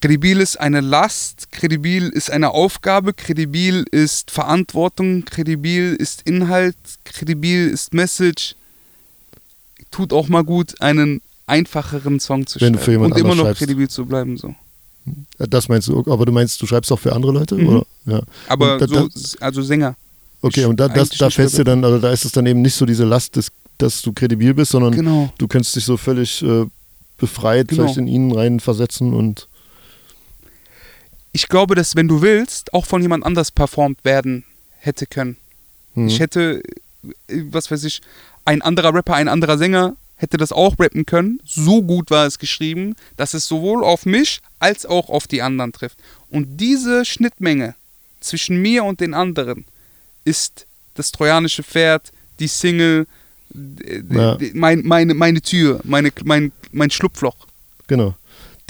Kredibil ist eine Last, kredibil ist eine Aufgabe, kredibil ist Verantwortung, kredibil ist Inhalt, kredibil ist Message. Tut auch mal gut, einen einfacheren Song zu Wenn du schreiben und immer noch schreibst. kredibil zu bleiben. So. das meinst du, aber du meinst, du schreibst auch für andere Leute? Mhm. Oder? Ja. Aber da- so, also Sänger. Okay, und da, das, da fällst dir dann, also da ist es dann eben nicht so diese Last, des, dass du kredibil bist, sondern Genau. du kannst dich so völlig äh, befreit Genau. vielleicht in ihn reinversetzen und Ich glaube, dass wenn du willst, auch von jemand anders performt werden hätte können. hm, Ich hätte, äh, was weiß ich, ein anderer Rapper, ein anderer Sänger hätte das auch rappen können. So gut war es geschrieben, dass es sowohl auf mich als auch auf die anderen trifft. Und diese Schnittmenge zwischen mir und den anderen ist das trojanische Pferd, die Single, Ja. mein, meine, meine Tür, meine, mein, mein Schlupfloch. genau.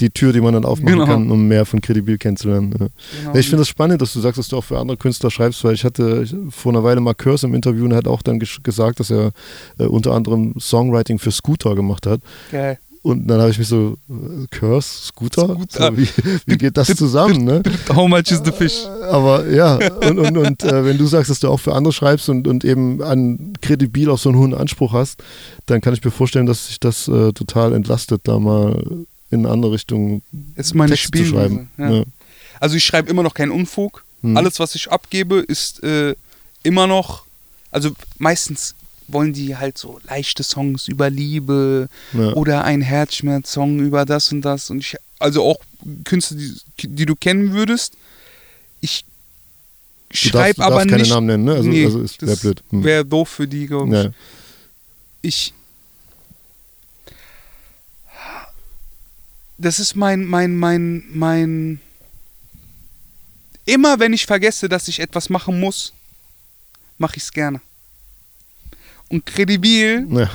Die Tür, die man dann aufmachen Genau. kann, um mehr von Kredibil kennenzulernen. Ja. Genau. Ich finde es das spannend, dass du sagst, dass du auch für andere Künstler schreibst, weil ich hatte vor einer Weile mal Curse im Interview und er hat auch dann gesagt, dass er äh, unter anderem Songwriting für Scooter gemacht hat. Geil. Und dann habe ich mich so, äh, Curse, Scooter? Scooter. So, wie, wie geht das zusammen, ne? How much is the fish? Aber ja, und, und, und äh, wenn du sagst, dass du auch für andere schreibst und, und eben an kredibil auch so einen hohen Anspruch hast, dann kann ich mir vorstellen, dass sich das äh, total entlastet, da mal in eine andere Richtung Ist meine Texte zu schreiben. Ja. Ja. Also ich schreibe immer noch keinen Unfug. Hm. Alles, was ich abgebe, ist äh, immer noch. Also meistens wollen die halt so leichte Songs über Liebe Ja. oder ein Herzschmerz-Song über das und das. Und ich, also auch Künstler, die, die du kennen würdest. Ich schreibe aber darfst keine nicht. Namen nennen, ne? Also, Nee, also ist wäre blöd. Hm. Wäre doof für die, glaube ich. ich. Das ist mein, mein, mein, mein. Immer wenn ich vergesse, dass ich etwas machen muss, mache ich es gerne. Und kredibil Ja.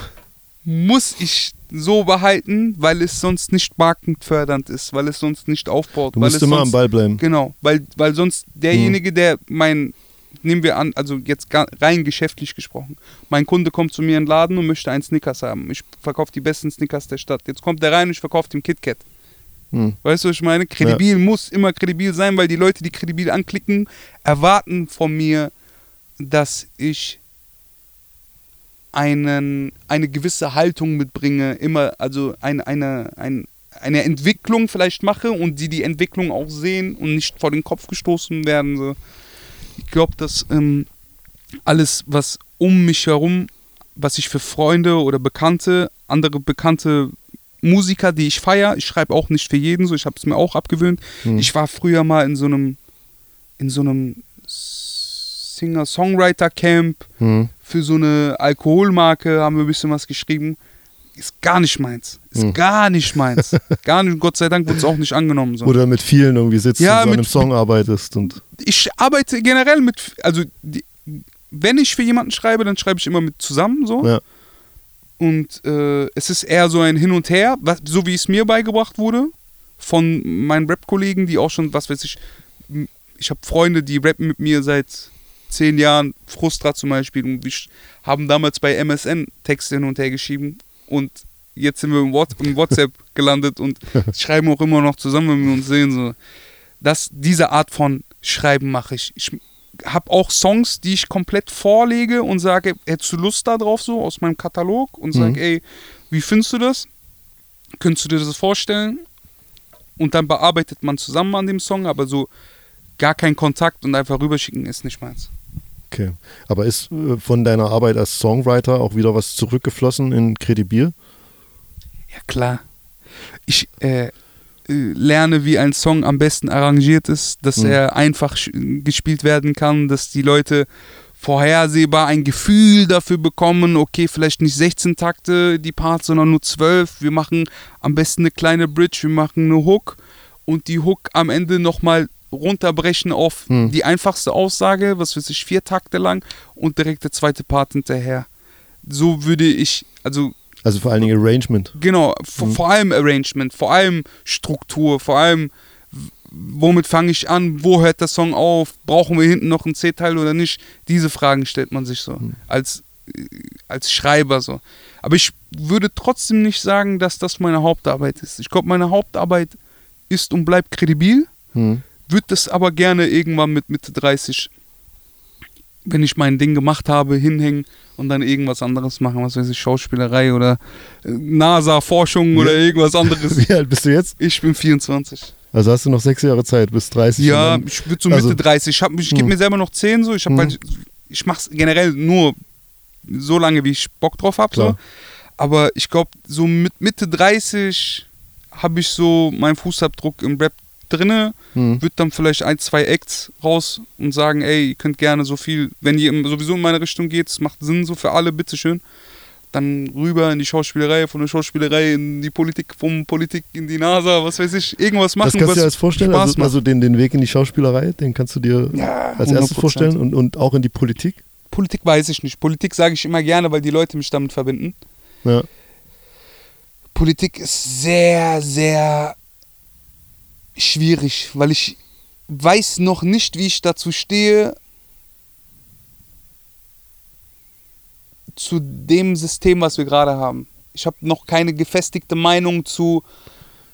muss ich so behalten, weil es sonst nicht markenfördernd ist, weil es sonst nicht aufbaut. Du weil musst es immer sonst, am Ball bleiben. Genau, weil, weil sonst derjenige, der mein, nehmen wir an, also jetzt rein geschäftlich gesprochen, mein Kunde kommt zu mir in den Laden und möchte einen Snickers haben. Ich verkaufe die besten Snickers der Stadt. Jetzt kommt der rein und ich verkaufe dem KitKat. Hm. Weißt du, was ich meine? Kredibil muss immer kredibil sein, weil die Leute, die kredibil anklicken, erwarten von mir, dass ich einen, eine gewisse Haltung mitbringe, immer, also eine, eine, ein, eine Entwicklung vielleicht mache und die die Entwicklung auch sehen und nicht vor den Kopf gestoßen werden. So. Ich glaube, dass ähm, alles, was um mich herum, was ich für Freunde oder Bekannte, andere bekannte Musiker, die ich feiere, ich schreibe auch nicht für jeden so, ich habe es mir auch abgewöhnt. Hm. Ich war früher mal in so einem, in so einem Singer-Songwriter-Camp Hm. für so eine Alkoholmarke, haben wir ein bisschen was geschrieben. Ist gar nicht meins. Ist Hm. gar nicht meins. gar nicht. Gott sei Dank wurde es auch nicht angenommen. So. Oder mit vielen irgendwie sitzt Ja, und so an einem Song arbeitest und ich arbeite generell mit, also die, wenn ich für jemanden schreibe, dann schreibe ich immer mit zusammen so. ja. Und äh, es ist eher so ein Hin und Her, was, so wie es mir beigebracht wurde von meinen Rap-Kollegen, die auch schon, was weiß ich, ich habe Freunde, die rappen mit mir seit zehn Jahren, Frustra zum Beispiel, und wir haben damals bei MSN Texte hin und her geschrieben und jetzt sind wir im, What im WhatsApp gelandet und schreiben auch immer noch zusammen, wenn wir uns sehen. So. Das, diese Art von Schreiben mache ich. ich. Habe auch Songs, die ich komplett vorlege und sage, hättest du Lust da drauf so aus meinem Katalog und sage, ey, wie findest du das? Könntest du dir das vorstellen? Und dann bearbeitet man zusammen an dem Song, aber so gar kein Kontakt und einfach rüberschicken ist nicht meins. Okay. Aber ist äh, von deiner Arbeit als Songwriter auch wieder was zurückgeflossen in Credibil? Ja, klar. Ich äh, lerne, wie ein Song am besten arrangiert ist, dass Mhm. er einfach gespielt werden kann, dass die Leute vorhersehbar ein Gefühl dafür bekommen, okay, vielleicht nicht 16 Takte die Parts, sondern nur 12. Wir machen am besten eine kleine Bridge, wir machen eine Hook und die Hook am Ende nochmal runterbrechen auf Hm. die einfachste Aussage, was weiß ich, vier Takte lang und direkt der zweite Part hinterher. So würde ich, also Also vor allen Dingen Arrangement. Genau, vor, vor allem Arrangement, vor allem Struktur, vor allem womit fange ich an, wo hört der Song auf, brauchen wir hinten noch einen C-Teil oder nicht? Diese Fragen stellt man sich so als, äh, als Schreiber so. Aber ich würde trotzdem nicht sagen, dass das meine Hauptarbeit ist. Ich glaube, meine Hauptarbeit ist und bleibt kredibil, Hm. würde das aber gerne irgendwann mit Mitte 30, wenn ich mein Ding gemacht habe, hinhängen und dann irgendwas anderes machen, was weiß ich, Schauspielerei oder äh, NASA-Forschung oder irgendwas anderes. Wie alt bist du jetzt? Ich bin 24. Also hast du noch sechs Jahre Zeit bis 30. Ja, dann- ich würde so Mitte also- 30. Ich, hab- ich gebe Hm. mir selber noch 10 so. Ich, hab Hm. halt, ich mache es generell nur so lange, wie ich Bock drauf habe. So. Aber ich glaube, so mit Mitte 30 habe ich so meinen Fußabdruck im Rap drinne. Hm. Würde dann vielleicht ein, zwei Acts raus und sagen, ey, ihr könnt gerne so viel, wenn ihr sowieso in meine Richtung geht, es macht Sinn so für alle, bitteschön. Dann rüber in die Schauspielerei, von der Schauspielerei in die Politik, vom Politik in die NASA, was weiß ich, irgendwas machen, das kannst du dir als vorstellen, Spaß also, also den, den Weg in die Schauspielerei, den kannst du dir Ja, als erstes 100%. vorstellen und, und auch in die Politik. Politik weiß ich nicht. Politik sage ich immer gerne, weil die Leute mich damit verbinden. Ja. Politik ist sehr, sehr schwierig, weil ich weiß noch nicht, wie ich dazu stehe, zu dem System, was wir gerade haben. Ich habe noch keine gefestigte Meinung zu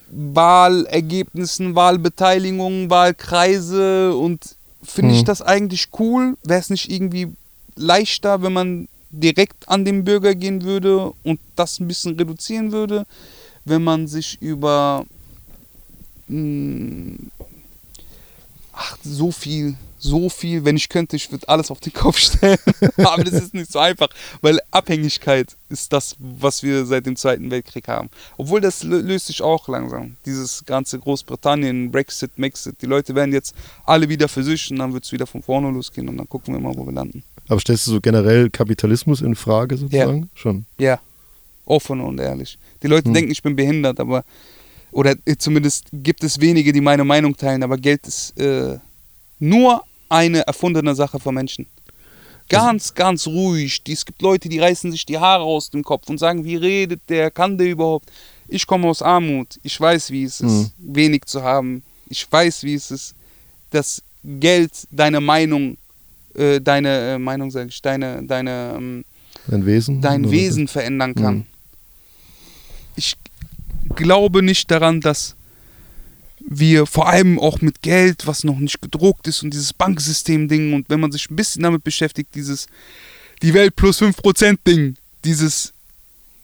Wahlergebnissen, Wahlbeteiligung, Wahlkreise und finde ich Mhm. das eigentlich cool? Wäre es nicht irgendwie leichter, wenn man direkt an den Bürger gehen würde und das ein bisschen reduzieren würde, wenn man sich über ach so viel, so viel, wenn ich könnte, ich würde alles auf den Kopf stellen, aber das ist nicht so einfach, weil Abhängigkeit ist das, was wir seit dem Zweiten Weltkrieg haben. Obwohl das lö- löst sich auch langsam, dieses ganze Großbritannien, Brexit, Mexit, die Leute werden jetzt alle wieder für sich und dann wird es wieder von vorne losgehen und dann gucken wir mal, wo wir landen. Aber stellst du so generell Kapitalismus in Frage sozusagen? Schon. Ja, offen und ehrlich. Die Leute Hm. denken, ich bin behindert, aber oder äh, zumindest gibt es wenige, die meine Meinung teilen, aber Geld ist äh, nur eine erfundene Sache von Menschen. Ganz, ganz ruhig. Es gibt Leute, die reißen sich die Haare aus dem Kopf und sagen, wie redet der, kann der überhaupt? Ich komme aus Armut. Ich weiß, wie es ist, wenig zu haben. Ich weiß, wie es ist, dass Geld deine Meinung, äh, deine äh, Meinung, sage ich, deine, deine ähm, Dein Wesen? dein Wesen verändern kann. Mhm. Ich glaube nicht daran, dass wir vor allem auch mit Geld, was noch nicht gedruckt ist und dieses Banksystem-Ding und wenn man sich ein bisschen damit beschäftigt, dieses die Welt plus 5% Ding, dieses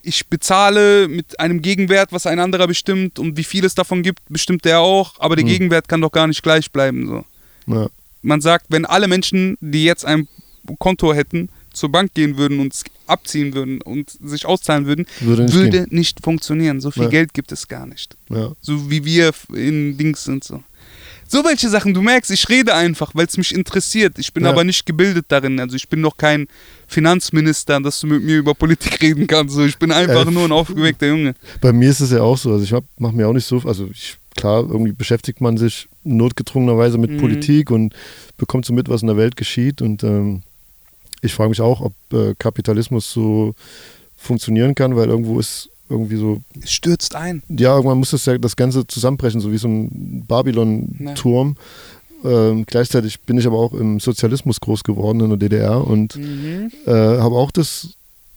ich bezahle mit einem Gegenwert, was ein anderer bestimmt und wie viel es davon gibt, bestimmt der auch, aber der Mhm. Gegenwert kann doch gar nicht gleich bleiben. So Ja. man sagt, wenn alle Menschen, die jetzt ein Konto hätten, zur Bank gehen würden und abziehen würden und sich auszahlen würden, Würde nicht würde nicht funktionieren. So viel Ja. Geld gibt es gar nicht. Ja. So wie wir in Dings sind so. So welche Sachen, du merkst, ich rede einfach, weil es mich interessiert. Ich bin Ja. aber nicht gebildet darin. Also ich bin noch kein Finanzminister, dass du mit mir über Politik reden kannst. So, ich bin einfach Äh, nur ein aufgeweckter Junge. Bei mir ist es ja auch so. Also ich mache mir auch nicht so, also ich, klar, irgendwie beschäftigt man sich notgedrungenerweise mit Mhm. Politik und bekommt so mit, was in der Welt geschieht. Und ähm, ich frage mich auch, ob äh, Kapitalismus so funktionieren kann, weil irgendwo ist irgendwie so, Es stürzt ein. ja, irgendwann muss das ja das Ganze zusammenbrechen, so wie so ein Babylon-Turm. Ähm, gleichzeitig bin ich aber auch im Sozialismus groß geworden in der DDR und Mhm. äh, habe auch das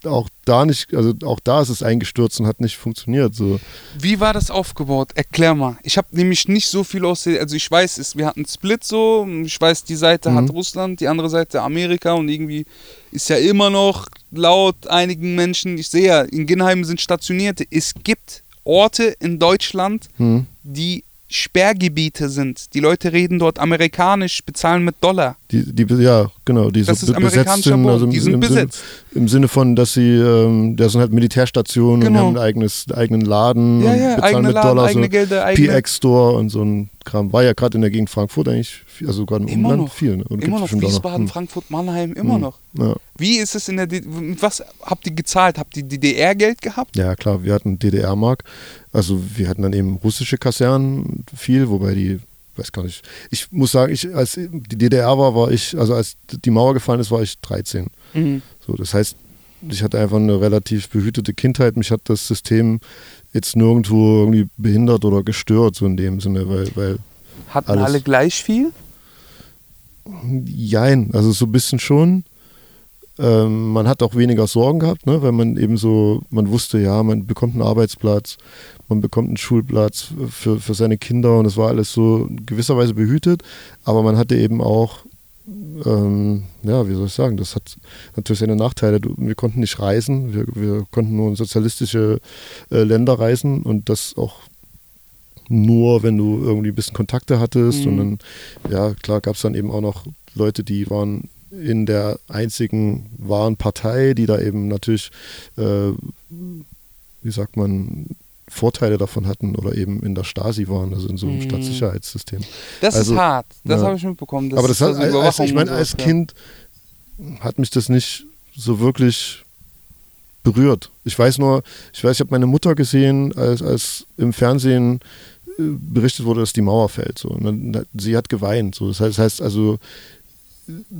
auch da nicht, also auch da ist es eingestürzt und hat nicht funktioniert. So. Wie war das aufgebaut? Erklär mal. Ich habe nämlich nicht so viel aus also ich weiß, es, wir hatten Split so, ich weiß, die Seite Mhm. hat Russland, die andere Seite Amerika und irgendwie ist ja immer noch laut einigen Menschen, ich sehe ja, in Ginheim sind Stationierte. Es gibt Orte in Deutschland, Hm. die Sperrgebiete sind. Die Leute reden dort amerikanisch, bezahlen mit Dollar. Die, die, ja, genau, die Das ist be- besetzt sind. Also im, Die sind im, besetzt. Sinne, Im Sinne von, dass sie, ähm, da sind halt Militärstationen und Genau. haben ein eigenes, eigenen Laden Ja, und ja, bezahlen mit Laden, Dollar eigene so Gelder, eigene- PX-Store und so ein Kram. War ja gerade in der Gegend Frankfurt eigentlich, viel, also gerade im Immer Umland noch. viel. Ne? Oder Immer noch Wiesbaden, Hm. Frankfurt, Mannheim, immer Hm. noch. Ja. Wie ist es in der D was habt ihr gezahlt? Habt ihr DDR-Geld gehabt? Ja, klar, wir hatten DDR-Mark. Also wir hatten dann eben russische Kasernen viel, wobei die, weiß gar nicht. Ich muss sagen, ich, als die DDR war, war ich, also als die Mauer gefallen ist, war ich 13. So, das heißt, ich hatte einfach eine relativ behütete Kindheit. Mich hat das System jetzt nirgendwo irgendwie behindert oder gestört, so in dem Sinne, weil, weil Hatten alle gleich viel? Jein, also so ein bisschen schon. Ähm, man hat auch weniger Sorgen gehabt, ne, weil man eben so, man wusste, ja, man bekommt einen Arbeitsplatz, man bekommt einen Schulplatz für, für seine Kinder und es war alles so in gewisser Weise behütet, aber man hatte eben auch, ähm, ja, wie soll ich sagen, das hat natürlich seine Nachteile. Wir konnten nicht reisen, wir, wir konnten nur in sozialistische äh, Länder reisen und das auch nur, wenn du irgendwie ein bisschen Kontakte hattest. Mhm. Und dann, ja, klar, gab es dann eben auch noch Leute, die waren in der einzigen wahren Partei, die da eben natürlich, äh, wie sagt man, Vorteile davon hatten oder eben in der Stasi waren, also in so einem Mhm. Staatssicherheitssystem. Das Also, ist hart. Das ja. habe ich mitbekommen. Aber das hat, also als, ich meine, als. Kind hat mich das nicht so wirklich berührt. Ich weiß nur, ich weiß, ich habe meine Mutter gesehen, als, als im Fernsehen äh, berichtet wurde, dass die Mauer fällt. So. Und dann, sie hat geweint. So. Das heißt, das heißt also,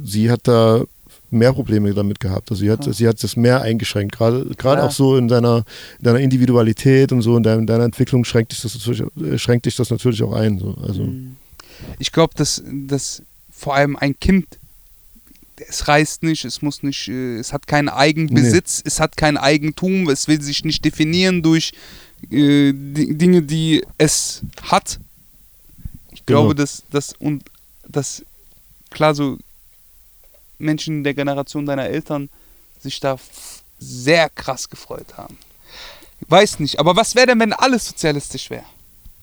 sie hat da mehr Probleme damit gehabt. Also sie hat, Ja. sie hat das mehr eingeschränkt. Gerade, gerade Ja. auch so in deiner, in deiner Individualität und so, in, deiner- in deiner Entwicklung schränkt dich das natürlich, schränkt dich das natürlich auch ein. So. Also, Mhm. Ich glaube, dass, dass vor allem ein Kind, es reißt nicht, es muss nicht, äh, es hat keinen Eigenbesitz, es hat kein Eigentum, es will sich nicht definieren durch äh, die Dinge, die es hat. Ich Genau. glaube, dass das und dass klar so Menschen der Generation deiner Eltern sich da sehr krass gefreut haben. Weiß nicht, aber was wäre denn, wenn alles sozialistisch wäre?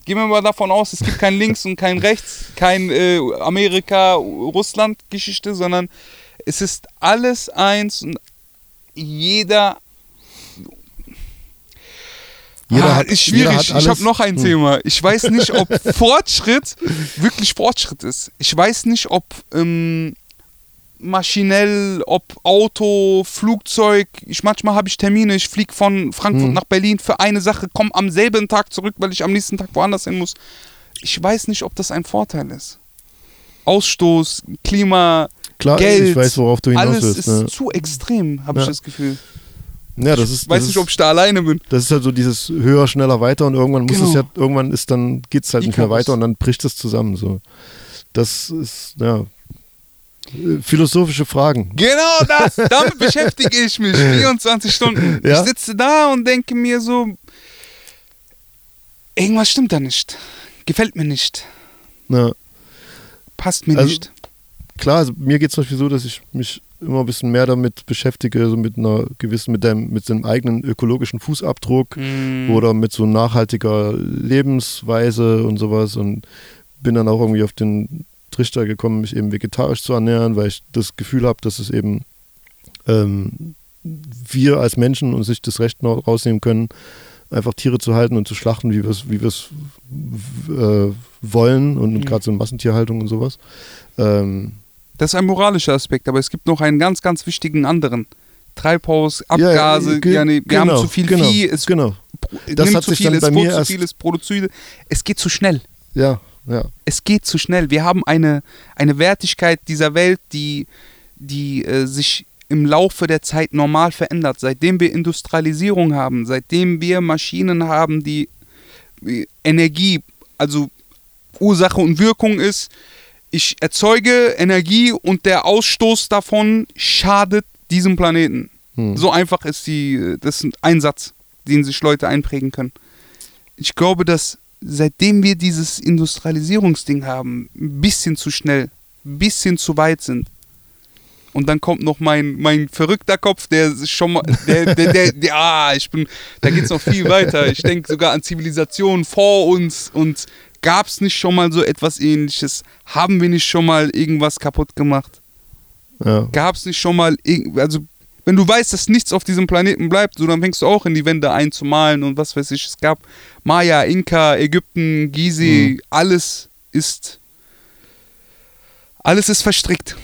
Gehen wir mal davon aus, es gibt kein Links und kein Rechts, kein äh, Amerika-Russland-Geschichte, sondern es ist alles eins und jeder. Jeder ah, hat- ist schwierig. ich habe noch ein Hm. Thema. Ich weiß nicht, ob Fortschritt wirklich Fortschritt ist. Ich weiß nicht, ob ähm, maschinell, ob Auto, Flugzeug. Ich manchmal habe ich Termine. Ich fliege von Frankfurt Hm. nach Berlin für eine Sache, komme am selben Tag zurück, weil ich am nächsten Tag woanders hin muss. Ich weiß nicht, ob das ein Vorteil ist. Ausstoß, Klima, klar, Geld, ich weiß, worauf du hinaus alles willst. ist ne? zu extrem, habe ich Ja. das Gefühl. Ja, das ist, Ich weiß das nicht, ist, ob ich da alleine bin. das ist halt so dieses höher, schneller, weiter und irgendwann muss es Genau. ja, irgendwann ist dann, geht es halt nicht mehr weiter und dann bricht es zusammen. So. Das ist, ja, philosophische Fragen. Genau das, damit beschäftige ich mich 24 Stunden. Ja? Ich sitze da und denke mir so, irgendwas stimmt da nicht. Gefällt mir nicht. Ja. Passt mir Also, nicht. Klar, also mir geht es zum Beispiel so, dass ich mich immer ein bisschen mehr damit beschäftige, so mit einer gewissen, mit deinem, mit dem eigenen ökologischen Fußabdruck Hm. oder mit so nachhaltiger Lebensweise und sowas und bin dann auch irgendwie auf den Trichter gekommen, mich eben vegetarisch zu ernähren, weil ich das Gefühl habe, dass es eben ähm, wir als Menschen uns nicht das Recht noch rausnehmen können, einfach Tiere zu halten und zu schlachten, wie wir es wie wir's, äh, wollen und Mhm. gerade so Massentierhaltung und sowas. Ähm, Das ist ein moralischer Aspekt, aber es gibt noch einen ganz, ganz wichtigen anderen. Treibhaus, ja, ja, Abgase, ge- ja, nee, wir genau, haben zu viel genau, Vieh, es Genau, Das nimmt hat zu sich viel, dann es bei mir zu viel, es produziert. Es geht zu schnell. ja, ja. es geht zu schnell. Wir haben eine, eine Wertigkeit dieser Welt, die, die äh, sich im Laufe der Zeit normal verändert. Seitdem wir Industrialisierung haben, seitdem wir Maschinen haben, die äh, Energie, also Ursache und Wirkung ist, ich erzeuge Energie und der Ausstoß davon schadet diesem Planeten. Hm. So einfach ist die, das ist ein Satz, den sich Leute einprägen können. Ich glaube, dass seitdem wir dieses Industrialisierungsding haben, ein bisschen zu schnell, ein bisschen zu weit sind. Und dann kommt noch mein, mein verrückter Kopf, der ist schon mal, der, der, der, der ah, ich bin, da geht es noch viel weiter. Ich denke sogar an Zivilisationen vor uns und gab es nicht schon mal so etwas ähnliches? Haben wir nicht schon mal irgendwas kaputt gemacht? Ja. Gab es nicht schon mal, also wenn du weißt, dass nichts auf diesem Planeten bleibt, so dann fängst du auch in die Wände einzumalen und was weiß ich. Es gab Maya, Inka, Ägypten, Gizeh, alles ist, alles ist verstrickt,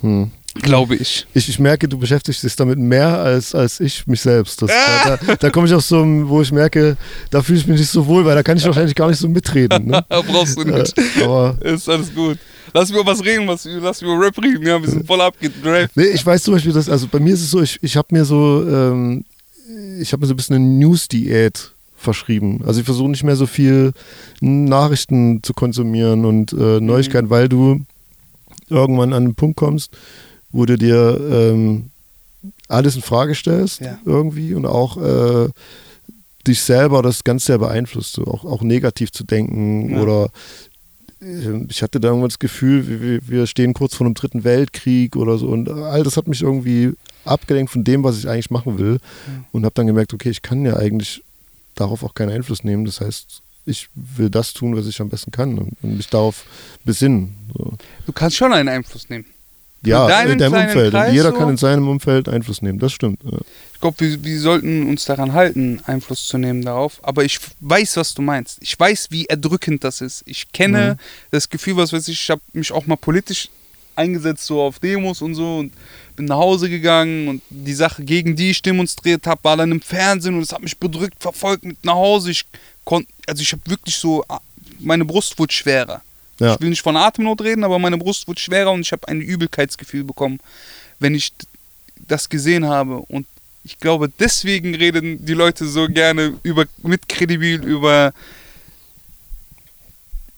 Hm. Glaube ich. Ich, ich merke, du beschäftigst dich damit mehr als, als ich mich selbst. Das, da da, da komme ich auf so, ein- wo ich merke, da fühle ich mich nicht so wohl, weil da kann ich wahrscheinlich gar nicht so mitreden. Ne? Brauchst du nicht. Äh, aber Ist alles gut. Lass mir über was reden, was, lass mir über Rap reden. Ja, wir sind voll abgedriftet. Nee, ich weiß zum Beispiel, dass, also bei mir ist es so, ich, ich habe mir so, ähm, ich habe mir so ein bisschen eine News-Diät verschrieben. Also ich versuche nicht mehr so viel Nachrichten zu konsumieren und äh, Neuigkeiten, weil du irgendwann an einen Punkt kommst, wo du dir ähm, alles in Frage stellst Ja. irgendwie und auch äh, dich selber das ganz sehr beeinflusst, so auch, auch negativ zu denken Ja. oder äh, ich hatte da irgendwann das Gefühl, wir- wir, stehen kurz vor einem dritten Weltkrieg oder so und all das hat mich irgendwie abgelenkt von dem, was ich eigentlich machen will und habe dann gemerkt, okay, ich kann ja eigentlich darauf auch keinen Einfluss nehmen. Das heißt, ich will das tun, was ich am besten kann und, und mich darauf besinnen. So. Du kannst schon einen Einfluss nehmen. Ja, in deinem Umfeld. Kreis jeder so? kann in seinem Umfeld Einfluss nehmen. Das stimmt. Ja. Ich glaube, wir, wir sollten uns daran halten, Einfluss zu nehmen darauf. Aber ich weiß, was du meinst. Ich weiß, wie erdrückend das ist. Ich kenne das Gefühl, was weiß ich, ich habe mich auch mal politisch eingesetzt, so auf Demos und so und bin nach Hause gegangen und die Sache, gegen die ich demonstriert habe, war dann im Fernsehen und es hat mich bedrückt, verfolgt mit nach Hause. Ich konnte, also ich habe wirklich so, ah, meine Brust wurde schwerer. Ja. Ich will nicht von Atemnot reden, aber meine Brust wurde schwerer und ich habe ein Übelkeitsgefühl bekommen, wenn ich das gesehen habe. Und ich glaube, deswegen reden die Leute so gerne über mit kredibil über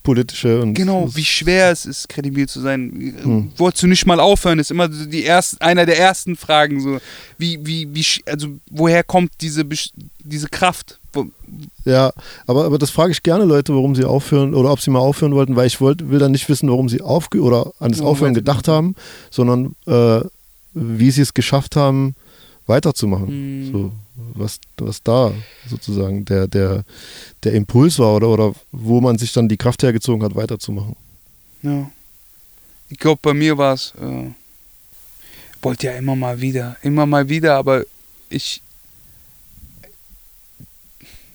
Politische und genau, wie schwer es ist, kredibil zu sein. Hm. Wolltest du nicht mal aufhören? Ist immer die erst, einer der ersten Fragen so, wie wie wie also woher kommt diese diese Kraft? Ja, aber, aber das frage ich gerne Leute, warum sie aufhören oder ob sie mal aufhören wollten, weil ich wollt, will dann nicht wissen, warum sie aufge oder an das Aufhören gedacht haben, sondern äh, wie sie es geschafft haben, weiterzumachen. Hm. So, was, was da sozusagen der, der, der Impuls war oder, oder wo man sich dann die Kraft hergezogen hat, weiterzumachen. Ja. Ich glaube, bei mir war es, äh, wollte ja immer mal wieder, immer mal wieder, aber ich,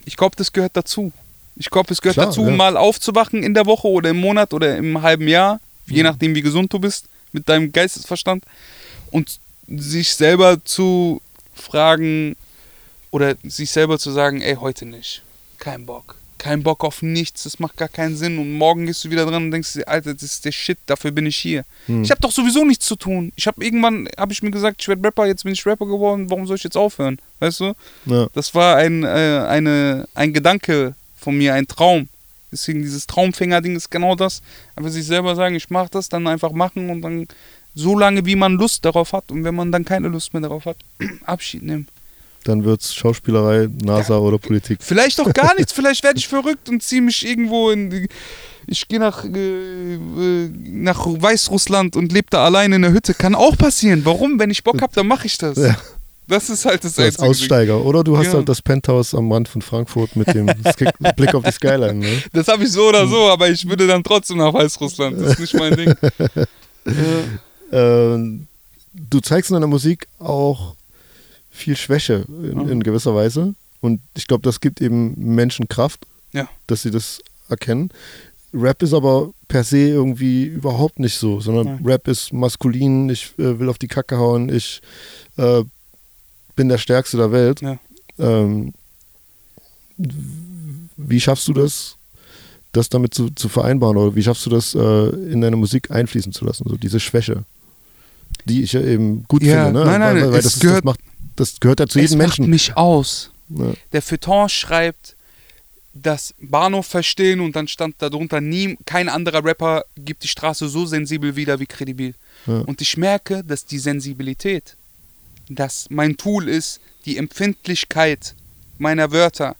ich glaube, das gehört dazu. Ich glaube, es gehört Klar, dazu, ja. mal aufzuwachen in der Woche oder im Monat oder im halben Jahr, je Mhm. nachdem, wie gesund du bist, mit deinem Geistesverstand und sich selber zu fragen oder sich selber zu sagen, ey, heute nicht. Kein Bock. Kein Bock auf nichts, das macht gar keinen Sinn. Und morgen gehst du wieder dran und denkst dir, Alter, das ist der Shit, dafür bin ich hier. Hm. Ich habe doch sowieso nichts zu tun. Ich habe irgendwann, habe ich mir gesagt, ich werde Rapper, jetzt bin ich Rapper geworden, warum soll ich jetzt aufhören? Weißt du? Ja. Das war ein, äh, eine, ein Gedanke von mir, ein Traum. Deswegen dieses Traumfänger-Ding ist genau das. Einfach sich selber sagen, ich mache das, dann einfach machen und dann so lange, wie man Lust darauf hat. Und wenn man dann keine Lust mehr darauf hat, Abschied nehmen. Dann wird es Schauspielerei, NASA oder Politik. Vielleicht doch gar nichts, vielleicht werde ich verrückt und ziehe mich irgendwo in. Ich gehe nach, äh, äh, nach Weißrussland und lebe da alleine in der Hütte. Kann auch passieren. Warum? Wenn ich Bock habe, dann mache ich das. Ja. Das ist halt das als Einzige. Aussteiger. Oder du hast Ja. halt das Penthouse am Rand von Frankfurt mit dem Blick auf die Skyline. Ne? Das habe ich so oder so, aber ich würde dann trotzdem nach Weißrussland. Das ist nicht mein Ding. äh, Ähm, du zeigst in deiner Musik auch viel Schwäche in, Mhm. in gewisser Weise. Und ich glaube, das gibt eben Menschen Kraft, Ja. dass sie das erkennen. Rap ist aber per se irgendwie überhaupt nicht so, sondern Nein. Rap ist maskulin, ich äh, will auf die Kacke hauen, ich äh, bin der Stärkste der Welt. Ja. Ähm, wie schaffst du das, das damit zu, zu vereinbaren? Oder wie schaffst du das äh, in deine Musik einfließen zu lassen, so diese Schwäche? Die ich ja eben gut Ja, finde, ne? nein, nein, weil, weil das, ist, gehört- das, macht, das gehört ja zu es jedem macht Menschen. mich aus. Ja. Der Feuilleton schreibt, das Bahnhof verstehen und dann stand darunter, nie, kein anderer Rapper gibt die Straße so sensibel wieder wie Kredibil. Ja. Und ich merke, dass die Sensibilität dass mein Tool ist, die Empfindlichkeit meiner Wörter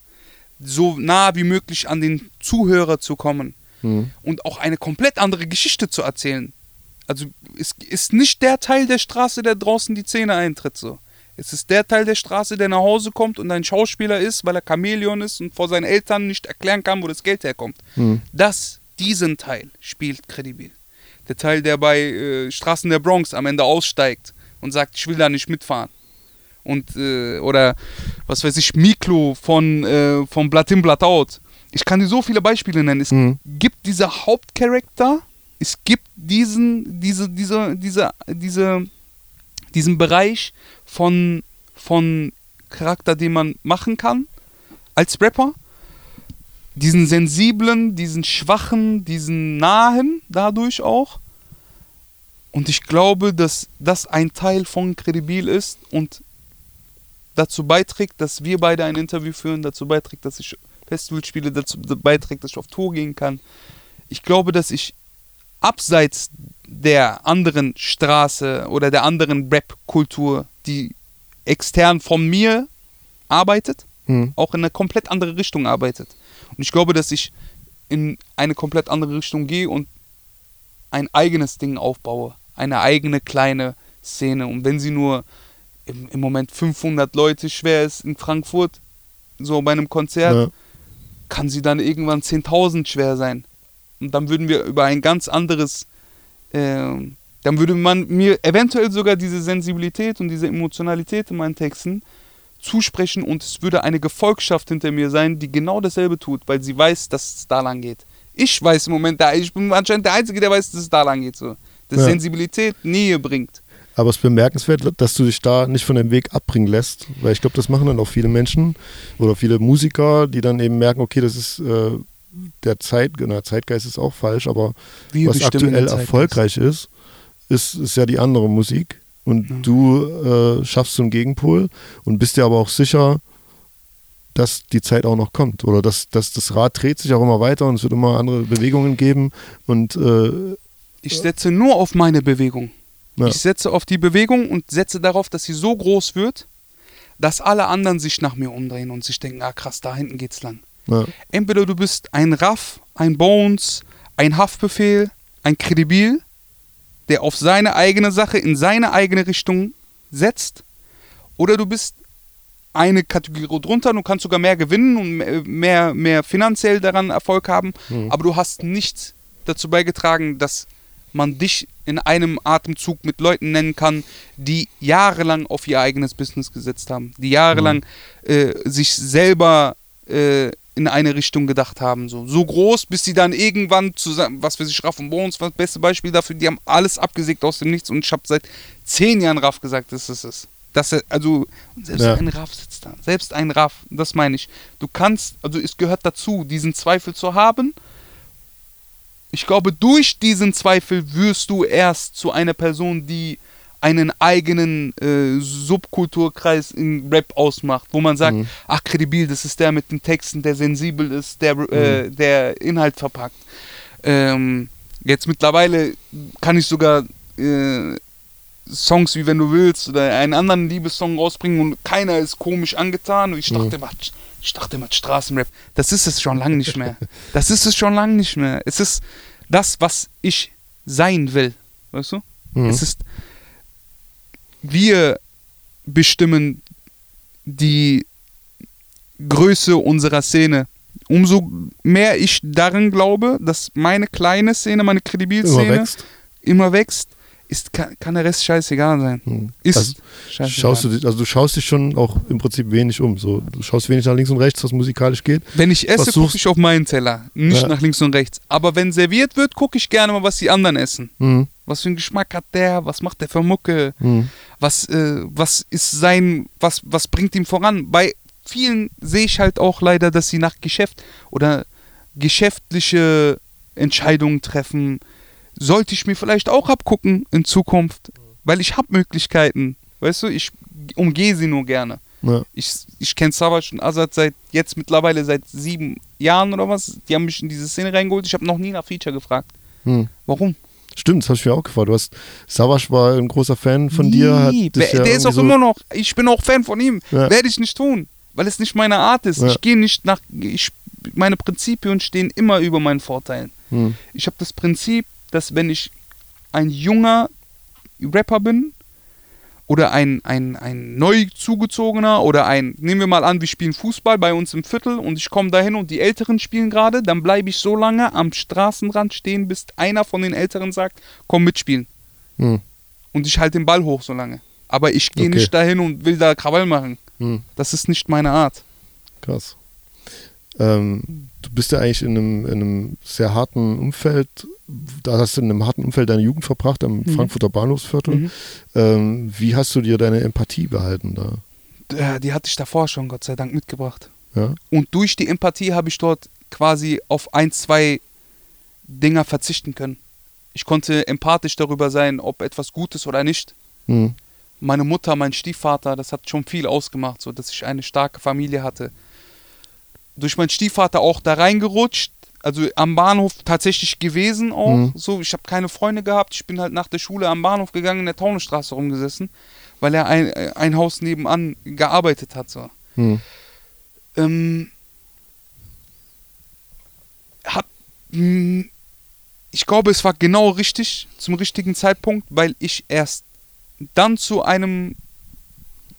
so nah wie möglich an den Zuhörer zu kommen Mhm. und auch eine komplett andere Geschichte zu erzählen. Also es ist nicht der Teil der Straße, der draußen die Zähne eintritt so. Es ist der Teil der Straße, der nach Hause kommt und ein Schauspieler ist, weil er Chamäleon ist und vor seinen Eltern nicht erklären kann, wo das Geld herkommt. Mhm. Das, diesen Teil spielt kredibil. Der Teil, der bei äh, Straßen der Bronx am Ende aussteigt und sagt, ich will da nicht mitfahren. Und, äh, oder, was weiß ich, Miklo von, äh, von Blatt in, Blatt out. Ich kann dir so viele Beispiele nennen. Es Mhm. gibt diese Hauptcharakter, es gibt diesen, diese, diese, diese, diese, diesen Bereich von, von Charakter, den man machen kann als Rapper. Diesen sensiblen, diesen schwachen, diesen nahen dadurch auch. Und ich glaube, dass das ein Teil von Kredibil ist und dazu beiträgt, dass wir beide ein Interview führen, dazu beiträgt, dass ich Festival spiele, dazu beiträgt, dass ich auf Tour gehen kann. Ich glaube, dass ich abseits der anderen Straße oder der anderen Rap-Kultur, die extern von mir arbeitet, Mhm. auch in eine komplett andere Richtung arbeitet. Und ich glaube, dass ich in eine komplett andere Richtung gehe und ein eigenes Ding aufbaue. Eine eigene kleine Szene. Und wenn sie nur im, im Moment 500 Leute schwer ist in Frankfurt, so bei einem Konzert, Ja. kann sie dann irgendwann 10.000 schwer sein. Und dann würden wir über ein ganz anderes, ähm, dann würde man mir eventuell sogar diese Sensibilität und diese Emotionalität in meinen Texten zusprechen und es würde eine Gefolgschaft hinter mir sein, die genau dasselbe tut, weil sie weiß, dass es da lang geht. Ich weiß im Moment, da, ich bin anscheinend der Einzige, der weiß, dass es da lang geht. So. Dass Ja. Sensibilität Nähe bringt. Aber es ist bemerkenswert, dass du dich da nicht von dem Weg abbringen lässt, weil ich glaube, das machen dann auch viele Menschen oder viele Musiker, die dann eben merken, okay, das ist äh, der Zeit, na, Zeitgeist ist auch falsch, aber Wir was aktuell erfolgreich ist, ist, ist ja die andere Musik. Und Ja. du äh, schaffst so einen Gegenpol und bist dir aber auch sicher, dass die Zeit auch noch kommt. Oder dass, dass das Rad dreht sich auch immer weiter und es wird immer andere Bewegungen geben. Und äh, Ich setze nur auf meine Bewegung. ja, Ich setze auf die Bewegung und setze darauf, dass sie so groß wird, dass alle anderen sich nach mir umdrehen und sich denken, ah krass, da hinten geht's lang. ja, Entweder du bist ein Raff, ein Bones, ein Haftbefehl, ein Kredibil, der auf seine eigene Sache in seine eigene Richtung setzt, oder du bist eine Kategorie drunter, du kannst sogar mehr gewinnen und mehr- mehr, finanziell daran Erfolg haben, Mhm. aber du hast nichts dazu beigetragen, dass man dich in einem Atemzug mit Leuten nennen kann, die jahrelang auf ihr eigenes Business gesetzt haben, die jahrelang äh, sich selber äh, in eine Richtung gedacht haben. So, so groß, bis sie dann irgendwann zusammen, was für sich Raff und Bones, was das beste Beispiel dafür, die haben alles abgesägt aus dem Nichts und ich habe seit zehn Jahren Raff gesagt, dass es ist. Dass er, also, selbst Ja. ein Raff sitzt da. Selbst ein Raff, das meine ich. Du kannst, also es gehört dazu, diesen Zweifel zu haben. Ich glaube, durch diesen Zweifel wirst du erst zu einer Person, die einen eigenen äh, Subkulturkreis in Rap ausmacht, wo man sagt, Mhm. ach kredibil, das ist der mit den Texten, der sensibel ist, der, äh, der Inhalt verpackt. Ähm, jetzt mittlerweile kann ich sogar äh, Songs wie Wenn du willst oder einen anderen Liebessong rausbringen und keiner ist komisch angetan. Und ich dachte, immer, ich dachte immer, Straßenrap, das ist es schon lange nicht mehr. Das ist es schon lange nicht mehr. Es ist das, was ich sein will. Weißt du? Mhm. Es ist, wir bestimmen die Größe unserer Szene. Umso mehr ich daran glaube, dass meine kleine Szene, meine immer Kredibilszene wächst. immer wächst, ist, kann, kann der Rest scheißegal sein. Mhm. Ist Also, scheißegal. Schaust du, also du schaust dich schon auch im Prinzip wenig um. So. Du schaust wenig nach links und rechts, was musikalisch geht. Wenn ich esse, gucke ich auf meinen Teller, nicht Ja. nach links und rechts. Aber wenn serviert wird, gucke ich gerne mal, was die anderen essen. Mhm. Was für einen Geschmack hat der? Was macht der für Mucke? Mhm. Was, äh, was ist sein, was, was bringt ihn voran? Bei vielen sehe ich halt auch leider, dass sie nach Geschäft oder geschäftliche Entscheidungen treffen. Sollte ich mir vielleicht auch abgucken in Zukunft, weil ich habe Möglichkeiten. Weißt du, ich umgehe sie nur gerne. Ja. Ich, ich kenne Savage und Azad seit jetzt mittlerweile seit sieben Jahren oder was. Die haben mich in diese Szene reingeholt. Ich habe noch nie nach Feature gefragt. Mhm. Warum? Stimmt, das habe ich mir auch gefragt. Du hast, Savas war ein großer Fan von dir. Hat Nie. Wer- ja der ist auch so- immer noch, ich bin auch Fan von ihm. Ja. Werde ich nicht tun, weil es nicht meine Art ist. Ich gehe nicht nach, ich, meine Prinzipien stehen immer über meinen Vorteilen. Hm. Ich habe das Prinzip, dass wenn ich ein junger Rapper bin oder ein, ein, ein neu zugezogener oder ein, nehmen wir mal an, wir spielen Fußball bei uns im Viertel und ich komme dahin und die Älteren spielen gerade, dann bleibe ich so lange am Straßenrand stehen, bis einer von den Älteren sagt, komm mitspielen. Hm. Und ich halte den Ball hoch so lange. Aber ich gehe Okay. nicht dahin und will da Krawall machen. Hm. Das ist nicht meine Art. Krass. Ähm, du bist ja eigentlich in einem, in einem sehr harten Umfeld, da hast du in einem harten Umfeld deine Jugend verbracht, am Frankfurter Bahnhofsviertel. Mhm. Ähm, wie hast du dir deine Empathie behalten da? Äh, Die hatte ich davor schon, Gott sei Dank, mitgebracht. Ja? Und durch die Empathie habe ich dort quasi auf ein, zwei Dinger verzichten können. Ich konnte empathisch darüber sein, ob etwas gut ist oder nicht. Hm. Meine Mutter, mein Stiefvater, das hat schon viel ausgemacht, so dass ich eine starke Familie hatte. Durch meinen Stiefvater auch da reingerutscht, also am Bahnhof tatsächlich gewesen auch. Mhm. So, ich habe keine Freunde gehabt. Ich bin halt nach der Schule am Bahnhof gegangen, in der Taunusstraße rumgesessen, weil er ein, äh, ein Haus nebenan gearbeitet hat. So. Hm. Ähm, hab, mh, ich glaube, es war genau richtig zum richtigen Zeitpunkt, weil ich erst dann zu einem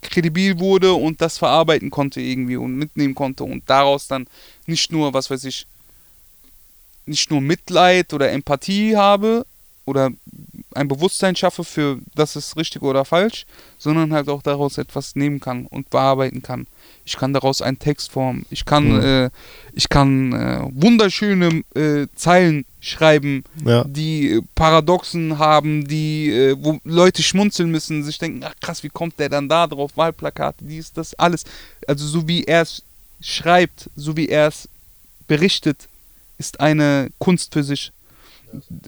kredibil wurde und das verarbeiten konnte irgendwie und mitnehmen konnte und daraus dann nicht nur, was weiß ich, nicht nur Mitleid oder Empathie habe oder ein Bewusstsein schaffe für das ist richtig oder falsch, sondern halt auch daraus etwas nehmen kann und bearbeiten kann. Ich kann daraus einen Text formen. Ich kann, Mhm. äh, ich kann äh, wunderschöne äh, Zeilen schreiben, Ja. die äh, Paradoxen haben, die, äh, wo Leute schmunzeln müssen, sich denken, ach krass, wie kommt der dann da drauf? Wahlplakate, dies, das, alles. Also so wie er es schreibt, so wie er es berichtet, ist eine Kunst für sich.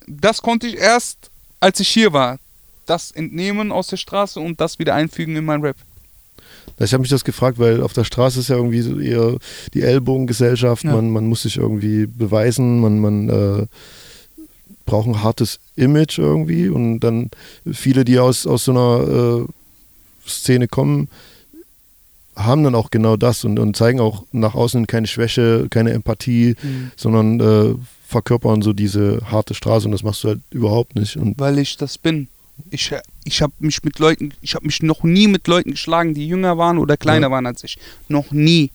Das konnte ich erst, als ich hier war, das entnehmen aus der Straße und das wieder einfügen in mein Rap. Ich habe mich das gefragt, weil auf der Straße ist ja irgendwie so eher die Ellbogengesellschaft. Ja. Man, man muss sich irgendwie beweisen, man, man äh, braucht ein hartes Image irgendwie. Und dann viele, die aus, aus so einer äh, Szene kommen, haben dann auch genau das und, und zeigen auch nach außen keine Schwäche, keine Empathie, sondern äh, verkörpern so diese harte Straße und das machst du halt überhaupt nicht. Und Weil ich das bin. Ich, ich habe mich mit Leuten, ich habe mich noch nie mit Leuten geschlagen, die jünger waren oder kleiner Ja. waren als ich. Noch nie.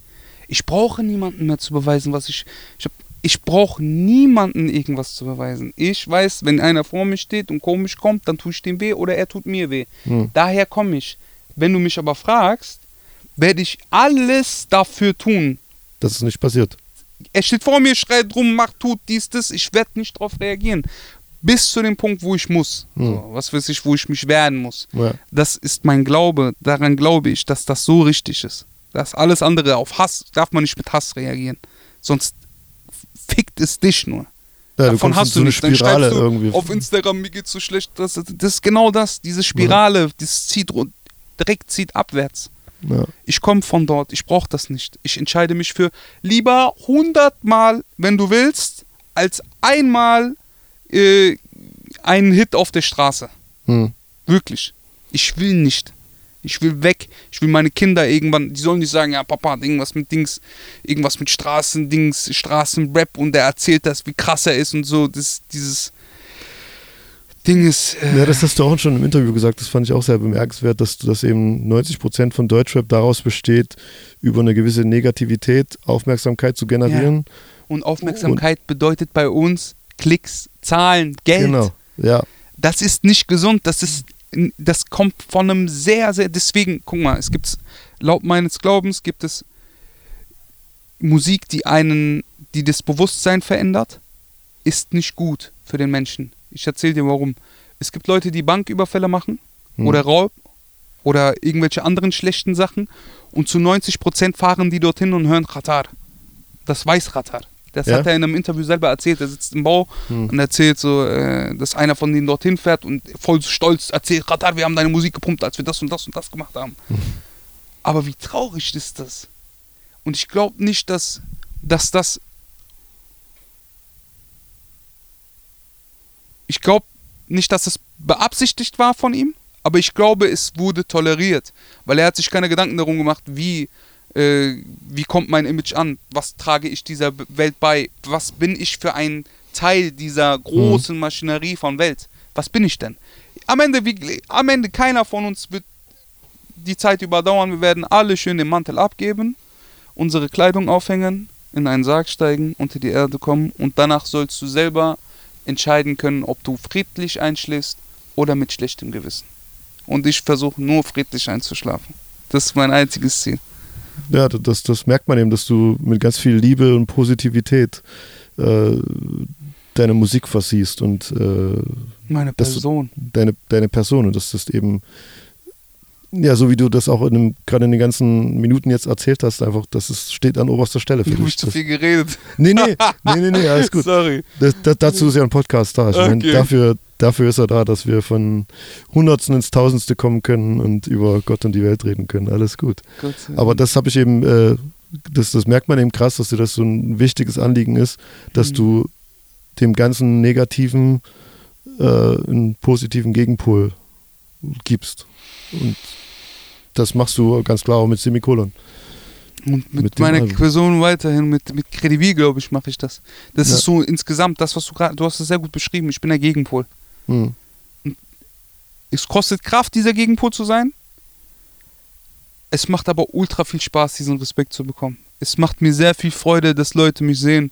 Ich brauche niemanden mehr zu beweisen, was ich. Ich, hab- ich brauche niemanden irgendwas zu beweisen. Ich weiß, wenn einer vor mir steht und komisch kommt, dann tue ich dem weh oder er tut mir weh. Hm. Daher komme ich. Wenn du mich aber fragst, werde ich alles dafür tun. das ist nicht passiert. Er steht vor mir, schreit rum, macht, tut dies, das. Ich werde nicht darauf reagieren. Bis zu dem Punkt, wo ich muss. Hm. So, was weiß ich, wo ich mich werden muss. Ja. Das ist mein Glaube. Daran glaube ich, dass das so richtig ist. Das alles andere auf Hass darf man nicht mit Hass reagieren. Sonst fickt es dich nur. Ja, du Davon in hast so du eine nichts. Dann Spirale schreibst du irgendwie. auf Instagram, mir geht's so schlecht. Das, das ist genau das. Diese Spirale, das zieht direkt zieht abwärts. Ja. Ich komme von dort, ich brauche das nicht. Ich entscheide mich für lieber 100 Mal, wenn du willst, als einmal äh, einen Hit auf der Straße. Hm. Wirklich. Ich will nicht. Ich will weg. Ich will meine Kinder irgendwann, die sollen nicht sagen, ja, Papa hat irgendwas mit Dings, irgendwas mit Straßendings, Straßenrap und der erzählt das, wie krass er ist und so. Das, dieses Ding ist. Äh, Ja, das hast du auch schon im Interview gesagt, das fand ich auch sehr bemerkenswert, dass, dass eben 90% von Deutschrap daraus besteht, über eine gewisse Negativität Aufmerksamkeit zu generieren. und Aufmerksamkeit bedeutet bei uns Klicks, Zahlen, Geld. Genau, ja. Das ist nicht gesund. Das ist, das kommt von einem sehr, sehr. Deswegen, guck mal, es gibt laut meines Glaubens gibt es Musik, die einen, die das Bewusstsein verändert, ist nicht gut für den Menschen. Ich erzähle dir warum. Es gibt Leute, die Banküberfälle machen Hm. oder Raub oder irgendwelche anderen schlechten Sachen und zu 90% fahren die dorthin und hören Qatar. Das weiß Qatar. Das Ja? hat er in einem Interview selber erzählt. Er sitzt im Bau Hm. und erzählt so, äh, dass einer von denen dorthin fährt und voll stolz erzählt, Qatar, wir haben deine Musik gepumpt, als wir das und das und das gemacht haben. Aber wie traurig ist das? Und ich glaube nicht, dass, dass das. Ich glaube, nicht, dass es beabsichtigt war von ihm, aber ich glaube, es wurde toleriert, weil er hat sich keine Gedanken darum gemacht, wie, äh, wie kommt mein Image an, was trage ich dieser Welt bei, was bin ich für ein Teil dieser großen Maschinerie von Welt, was bin ich denn? Am Ende, wie, am Ende keiner von uns wird die Zeit überdauern, wir werden alle schön den Mantel abgeben, unsere Kleidung aufhängen, in einen Sarg steigen, unter die Erde kommen und danach sollst du selber entscheiden können, ob du friedlich einschläfst oder mit schlechtem Gewissen. Und ich versuche nur friedlich einzuschlafen. Das ist mein einziges Ziel. Ja, das, das merkt man eben, dass du mit ganz viel Liebe und Positivität äh, deine Musik versiehst und äh, Meine Person. deine, deine Person und dass das eben, ja, so wie du das auch in dem, gerade in den ganzen Minuten jetzt erzählt hast, einfach, das ist, steht an oberster Stelle für Du dich. hast zu viel geredet. nee, nee, nee, nee, nee, alles gut. Sorry. Das, das, dazu ist ja ein Podcast da. Ich meine, Okay. dafür, dafür ist er da, dass wir von Hundertsten ins Tausendste kommen können und über Gott und die Welt reden können. Alles gut. Aber das habe ich eben, äh, das, das merkt man eben krass, dass dir das so ein wichtiges Anliegen ist, dass Mhm. du dem ganzen Negativen äh, einen positiven Gegenpol gibst. Und das machst du ganz klar auch mit Semikolon. Und mit, mit meiner Album. Person weiterhin, mit, mit Credibil, glaube ich, mache ich das. Das Ja. ist so insgesamt das, was du gerade, du hast es sehr gut beschrieben. Ich bin der Gegenpol. Hm. Es kostet Kraft, dieser Gegenpol zu sein. Es macht aber ultra viel Spaß, diesen Respekt zu bekommen. Es macht mir sehr viel Freude, dass Leute mich sehen.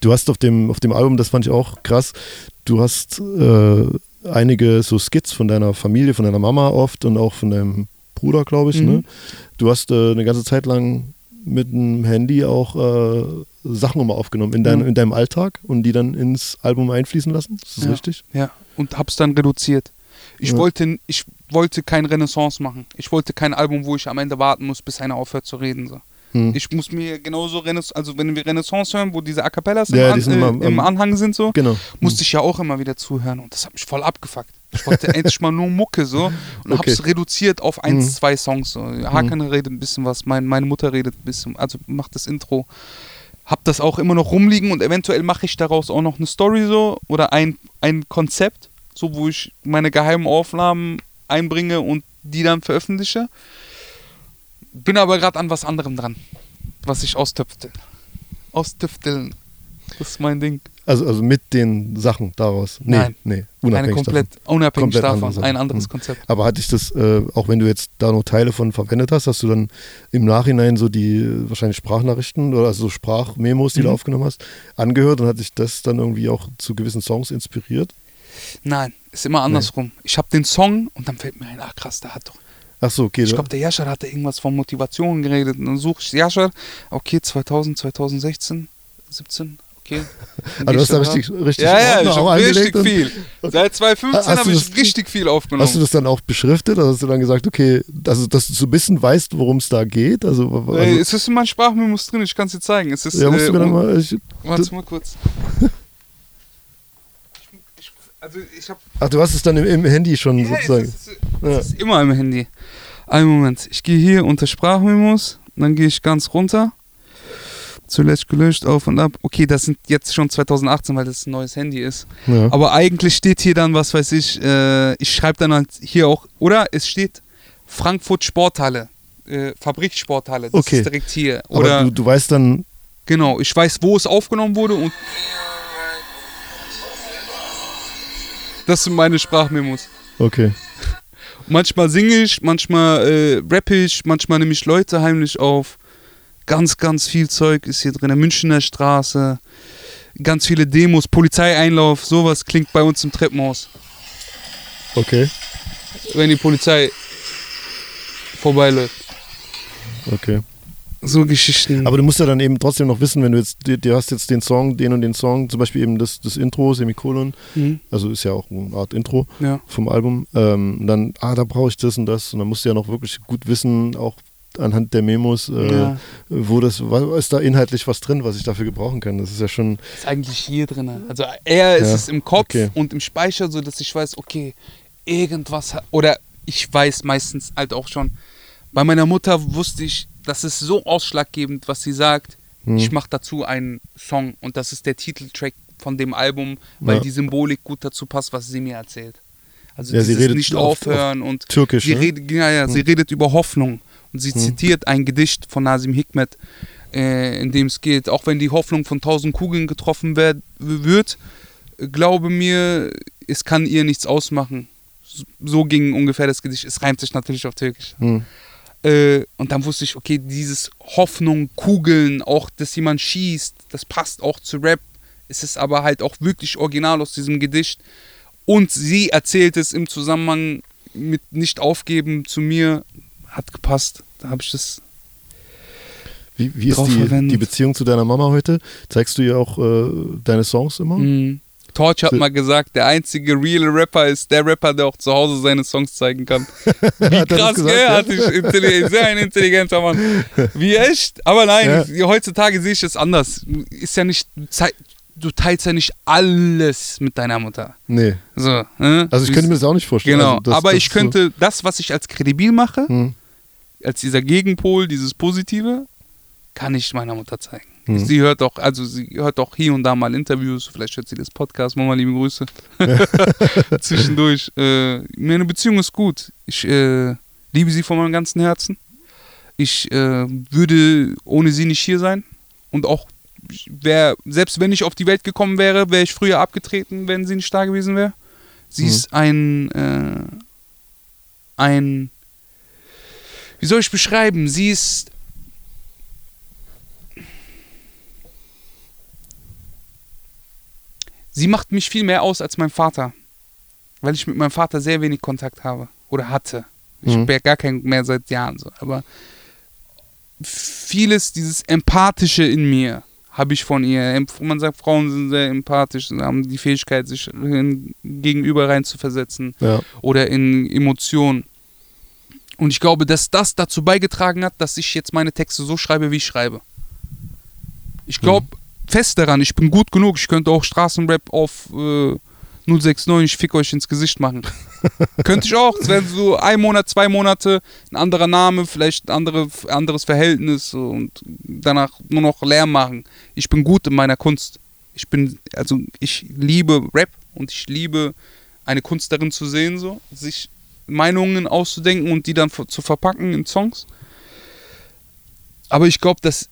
Du hast auf dem, auf dem Album, das fand ich auch krass, du hast äh, einige so Skits von deiner Familie, von deiner Mama oft und auch von deinem Bruder, glaube ich. Mhm. Ne? Du hast äh, eine ganze Zeit lang mit dem Handy auch äh, Sachen immer aufgenommen in, dein, Mhm. in deinem Alltag und die dann ins Album einfließen lassen. Ist das Ja. richtig? Ja, und hab's dann reduziert. Ich, Ja. wollte, ich wollte kein Renaissance machen. Ich wollte kein Album, wo ich am Ende warten muss, bis einer aufhört zu reden. So. Hm. Ich muss mir genauso Renaissance, also wenn wir Renaissance hören, wo diese A Cappellas Ja, im, die An, äh, im Anhang sind so, Genau. musste ich ja auch immer wieder zuhören und das hat mich voll abgefuckt. Ich wollte endlich mal nur Mucke so und Okay. hab's reduziert auf eins, Mhm. zwei Songs. So. Hakan redet ein bisschen was, mein, meine Mutter redet ein bisschen, also macht das Intro. Hab das auch immer noch rumliegen und eventuell mache ich daraus auch noch eine Story so oder ein, ein Konzept, so wo ich meine geheimen Aufnahmen einbringe und die dann veröffentliche. Bin aber gerade an was anderem dran, was ich austüftel. Austüfteln. Das ist mein Ding. Also, also mit den Sachen daraus. Nee, Nein. nee, Eine unabhängig komplett davon. unabhängig Komplett davon, andere ein anderes Mhm. Konzept. Aber hatte ich das, äh, auch wenn du jetzt da noch Teile von verwendet hast, hast du dann im Nachhinein so die äh, wahrscheinlich Sprachnachrichten oder also so Sprachmemos, die du Mhm. aufgenommen hast, angehört und hat sich das dann irgendwie auch zu gewissen Songs inspiriert? Nein, ist immer andersrum. Ich habe den Song und dann fällt mir ein, ach krass, der hat doch. Ach so, okay. Ich du- glaube, der Yashar hatte irgendwas von Motivation geredet. Und dann suche ich Yashar, okay, 2000, 2016, 17, okay. Dann Ah, geh du ich hast da da richtig, richtig Ja, ja, Ordner habe richtig viel. Seit 2015 Hast du habe ich das- richtig viel aufgenommen. Hast du das dann auch beschriftet? Oder hast du dann gesagt, okay, also, dass du so ein bisschen weißt, worum es da geht? Also, also Ey, es ist in meinem Sprachmemos drin, ich kann es dir zeigen. Es ist, ja, musst äh, du mir dann um- mal. Ich, Warte mal kurz. Ich, also ich habe ach, du hast es dann im, im Handy schon Ja, sozusagen. Es ist, es ist immer im Handy. Einen Moment. Ich gehe hier unter Sprachmemos, dann gehe ich ganz runter. Zuletzt gelöscht, auf und ab. Okay, das sind jetzt schon 2018, weil das ein neues Handy ist. Ja. Aber eigentlich steht hier dann, was weiß ich, äh, ich schreibe dann halt hier auch, oder es steht Frankfurt Sporthalle, äh, Fabriksporthalle, das Okay. ist direkt hier. Aber Oder, du, du weißt dann, genau, ich weiß, wo es aufgenommen wurde und das sind meine Sprachmemos. okay. Manchmal singe ich, manchmal äh, rappe ich, manchmal nehme ich Leute heimlich auf. Ganz, ganz viel Zeug ist hier drin. Münchner Straße, ganz viele Demos, Polizeieinlauf, sowas klingt bei uns im Treppenhaus. Okay. Wenn die Polizei vorbeiläuft. Okay. So Geschichten. Aber du musst ja dann eben trotzdem noch wissen, wenn du jetzt, du, hast jetzt den Song, den und den Song, zum Beispiel eben das, das Intro, Semikolon, Mhm. also ist ja auch eine Art Intro ja. vom Album, ähm, dann, ah, da brauche ich das und das und dann musst du ja noch wirklich gut wissen, auch anhand der Memos, äh, Ja. wo das, ist da inhaltlich was drin, was ich dafür gebrauchen kann. Das ist ja schon, Ist eigentlich hier drin. Also eher ist Ja, es im Kopf okay. und im Speicher, so dass ich weiß, okay, irgendwas hat, oder ich weiß meistens halt auch schon. Bei meiner Mutter wusste ich, das ist so ausschlaggebend, was sie sagt. Hm. Ich mache dazu einen Song und das ist der Titeltrack von dem Album, weil Ja. die Symbolik gut dazu passt, was sie mir erzählt. Also Ja, sie redet nicht auf- aufhören und Türkisch, sie ne? redet, ja, ja, sie redet über Hoffnung und sie zitiert ein Gedicht von Nasim Hikmet, äh, in dem es geht, auch wenn die Hoffnung von tausend Kugeln getroffen werd, wird, glaube mir, es kann ihr nichts ausmachen. So- So ging ungefähr das Gedicht. Es reimt sich natürlich auf Türkisch. Hm. Äh, und dann wusste ich, okay, dieses Hoffnung, Kugeln, auch, dass jemand schießt, das passt auch zu Rap. Es ist aber halt auch wirklich original aus diesem Gedicht. Und sie erzählt es im Zusammenhang mit Nicht aufgeben zu mir. Hat gepasst. Da habe ich das. Wie, wie ist Drauf die, verwendet. die Beziehung zu deiner Mama heute? Zeigst du ihr auch äh, deine Songs immer? Mhm. Torch hat mal gesagt, der einzige reale Rapper ist der Rapper, der auch zu Hause seine Songs zeigen kann. Wie krass, gesagt, ja? Ich sehr ein intelligenter Mann. Wie echt? Aber nein, ich, heutzutage sehe ich es anders. Ist ja nicht, du teilst ja nicht alles mit deiner Mutter. Nee. So, ne? Also ich könnte mir das auch nicht vorstellen. Genau, Also das- aber das ich ist so- könnte das, was ich als kredibil mache, Hm. Als dieser Gegenpol, dieses Positive, kann ich meiner Mutter zeigen. Hm. Sie hört auch, also sie hört auch hier und da mal Interviews, vielleicht hört sie das Podcast, Mama, liebe Grüße. Zwischendurch. Äh, meine Beziehung ist gut. Ich äh, liebe sie von meinem ganzen Herzen. Ich äh, würde ohne sie nicht hier sein. Und auch, wär, selbst wenn ich auf die Welt gekommen wäre, wäre ich früher abgetreten, wenn sie nicht da gewesen wäre. Sie Mhm. ist ein, äh, ein, wie soll ich beschreiben? Sie ist sie macht mich viel mehr aus als mein Vater, weil ich mit meinem Vater sehr wenig Kontakt habe oder hatte. Ich Mhm. habe ja gar keinen mehr seit Jahren so, aber vieles dieses empathische in mir habe ich von ihr. Man sagt, Frauen sind sehr empathisch, und haben die Fähigkeit, sich in, gegenüber rein zu versetzen Ja. oder in Emotionen. Und ich glaube, dass das dazu beigetragen hat, dass ich jetzt meine Texte so schreibe, wie ich schreibe. Ich glaube fest daran, ich bin gut genug. Ich könnte auch Straßenrap auf äh, 069, ich fick euch ins Gesicht machen. könnte ich auch. Es wäre so ein Monat, zwei Monate, ein anderer Name, vielleicht ein andere, anderes Verhältnis und danach nur noch Lärm machen. Ich bin gut in meiner Kunst. Ich bin, also ich liebe Rap und ich liebe eine Kunst darin zu sehen, so, sich Meinungen auszudenken und die dann zu verpacken in Songs. Aber ich glaube, dass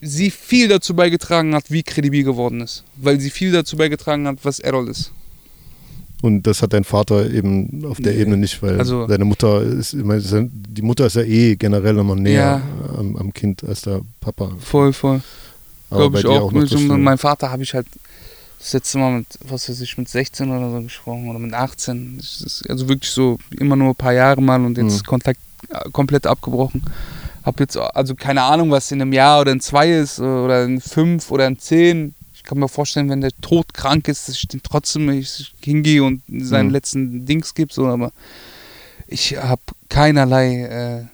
sie viel dazu beigetragen hat, wie kredibil geworden ist. Weil sie viel dazu beigetragen hat, was Errol ist. Und das hat dein Vater eben auf der Nee. Ebene nicht, weil Also- deine Mutter ist, ich meine, die Mutter ist ja eh generell immer näher am, am Kind als der Papa. Voll, voll. Glaube ich dir auch. noch mein Vater habe ich halt das letzte Mal mit, was weiß ich, mit 16 oder so gesprochen oder mit 18. Das ist also wirklich so immer nur ein paar Jahre mal und jetzt Mhm. Kontakt äh, komplett abgebrochen. Hab jetzt also keine Ahnung, was in einem Jahr oder in zwei ist äh, oder in fünf oder in zehn. Ich kann mir vorstellen, wenn der Tod krank ist, dass ich den trotzdem ich hingehe und seinen Mhm. letzten Dings gebe, so, aber ich habe keinerlei äh,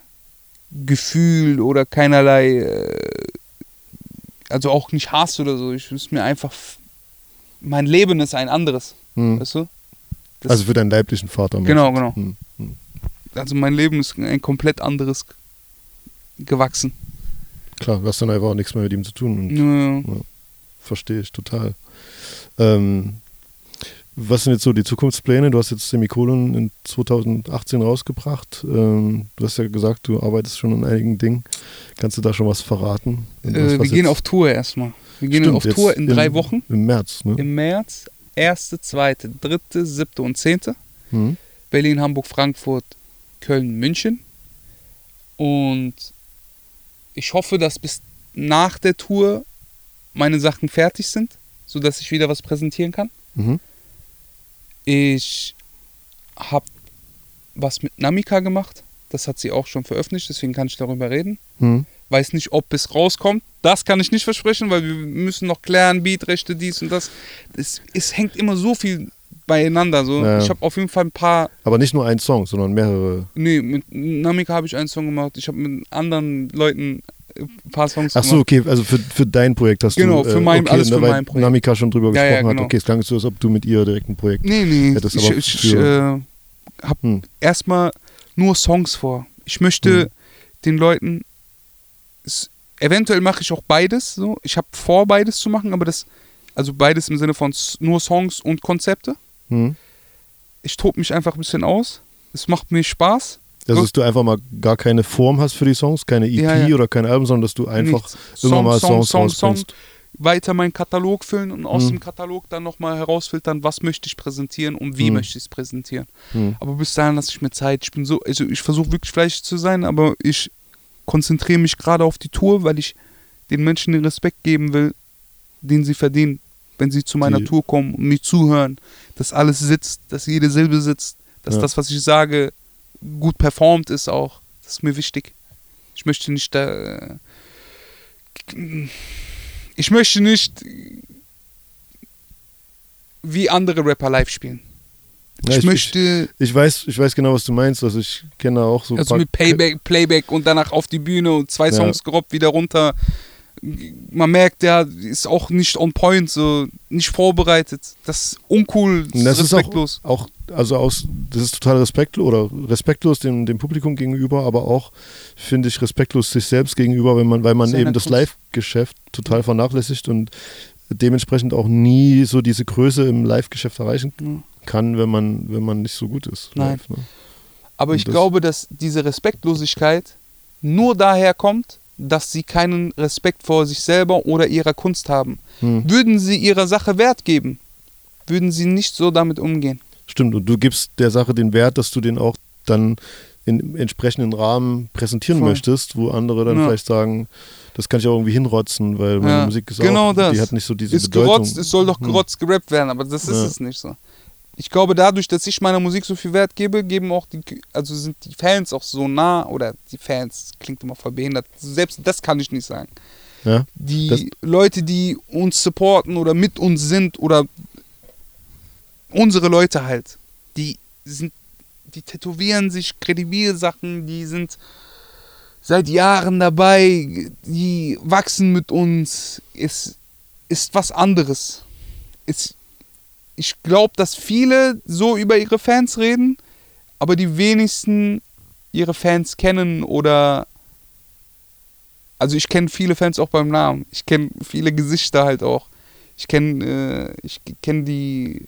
Gefühl oder keinerlei äh, also auch nicht Hass oder so. Ich ist mir einfach. Mein Leben ist ein anderes, Hm. weißt du? Das, Also für deinen leiblichen Vater. Genau, genau. Hm, hm. also mein Leben ist ein komplett anderes gewachsen. Klar, du hast dann einfach auch nichts mehr mit ihm zu tun. Und Ja. Verstehe ich total. Ähm, was sind jetzt so die Zukunftspläne? Du hast jetzt Semikolon in 2018 rausgebracht. Ähm, du hast ja gesagt, du arbeitest schon an einigen Dingen. Kannst du da schon was verraten? Äh, was wir gehen jetzt- auf Tour erstmal. Wir gehen Stimmt, auf Tour in drei Wochen. Im März, ne? Im März. Erste, zweite, dritte, siebte und zehnte. Hm? Berlin, Hamburg, Frankfurt, Köln, München. Und ich hoffe, dass bis nach der Tour meine Sachen fertig sind, sodass ich wieder was präsentieren kann. Mhm. Ich habe was mit Namika gemacht. Das hat sie auch schon veröffentlicht, deswegen kann ich darüber reden. Hm? Weiß nicht, ob es rauskommt. Das kann ich nicht versprechen, weil wir müssen noch klären, Beatrechte, dies und das. Es, es hängt immer so viel beieinander. So. Ja. Ich habe auf jeden Fall ein paar Aber nicht nur ein Song, sondern mehrere. Nee, mit Namika habe ich einen Song gemacht. Ich habe mit anderen Leuten ein paar Songs Ach so, gemacht. okay, also für, für dein Projekt hast Genau, du. für mein- okay, alles für ne, weil mein Projekt. Namika schon drüber Ja, ja, gesprochen genau. hat. Okay, es klang so, als ob du mit ihr direkt ein Projekt. Nee, nee. Ja, das ich ich für- äh, habe Hm. erstmal nur Songs vor. Ich möchte Hm. den Leuten. Eventuell mache ich auch beides. So. Ich habe vor, beides zu machen, aber das. Also beides im Sinne von nur Songs und Konzepte. Hm? Ich tob mich einfach ein bisschen aus. Es macht mir Spaß. Also, dass du einfach mal gar keine Form hast für die Songs, keine EP Ja, ja. oder kein Album, sondern dass du einfach Nichts. mal Song, Songs Song, Song, rausbringst. weiter meinen Katalog füllen und aus Mhm. dem Katalog dann nochmal herausfiltern, was möchte ich präsentieren und wie Mhm. möchte ich es präsentieren. Mhm. Aber bis dahin lasse ich mir Zeit. Ich bin so, also ich versuche wirklich fleißig zu sein, aber ich konzentriere mich gerade auf die Tour, weil ich den Menschen den Respekt geben will, den sie verdienen, wenn sie zu meiner Die- Tour kommen und mir zuhören, dass alles sitzt, dass jede Silbe sitzt, dass Ja. das, was ich sage, gut performt ist auch. Das ist mir wichtig. Ich möchte nicht da. Ich möchte nicht wie andere Rapper live spielen. Ja, ich, möchte Ich weiß, ich weiß genau, was du meinst. Also ich kenne auch so. also mit Payback, Playback und danach auf die Bühne und zwei Ja. Songs gerobbt, wieder runter. Man merkt, der ist auch nicht on point, so nicht vorbereitet. Das ist uncool, das, Das ist ist auch, respektlos. auch, also aus, das ist total respektlos oder respektlos dem, dem Publikum gegenüber, aber auch, finde ich, respektlos sich selbst gegenüber, wenn man, weil man Seiner eben das. Live-Geschäft total vernachlässigt und dementsprechend auch nie so diese Größe im Live-Geschäft erreichen Ja. Kann, wenn man, wenn man nicht so gut ist. Nein. Live, ne? Aber Und ich das- glaube, dass diese Respektlosigkeit nur daher kommt, dass sie keinen Respekt vor sich selber oder ihrer Kunst haben. Hm. Würden sie ihrer Sache Wert geben, würden sie nicht so damit umgehen. Stimmt, und du gibst der Sache den Wert, dass du den auch dann in entsprechenden Rahmen präsentieren Voll. möchtest, wo andere dann Ja. vielleicht sagen, das kann ich auch irgendwie hinrotzen, weil meine Ja, Musik ist genau auch, das. die hat nicht so diese ist Bedeutung. gerotzt, es soll doch Hm. gerotzt gerappt werden, aber das ist Ja. es nicht so. Ich glaube, dadurch, dass ich meiner Musik so viel Wert gebe, geben auch die, also sind die Fans auch so nah, oder die Fans, klingt immer voll behindert, selbst das kann ich nicht sagen. Ja? Die Leute, die uns supporten oder mit uns sind oder unsere Leute halt, die sind, die tätowieren sich Kredibilsachen, die sind seit Jahren dabei, die wachsen mit uns, es ist was anderes. Es, ich glaube, dass viele so über ihre Fans reden, aber die wenigsten ihre Fans kennen oder also ich kenne viele Fans auch beim Namen. Ich kenne viele Gesichter halt auch. Ich kenne äh, ich kenne die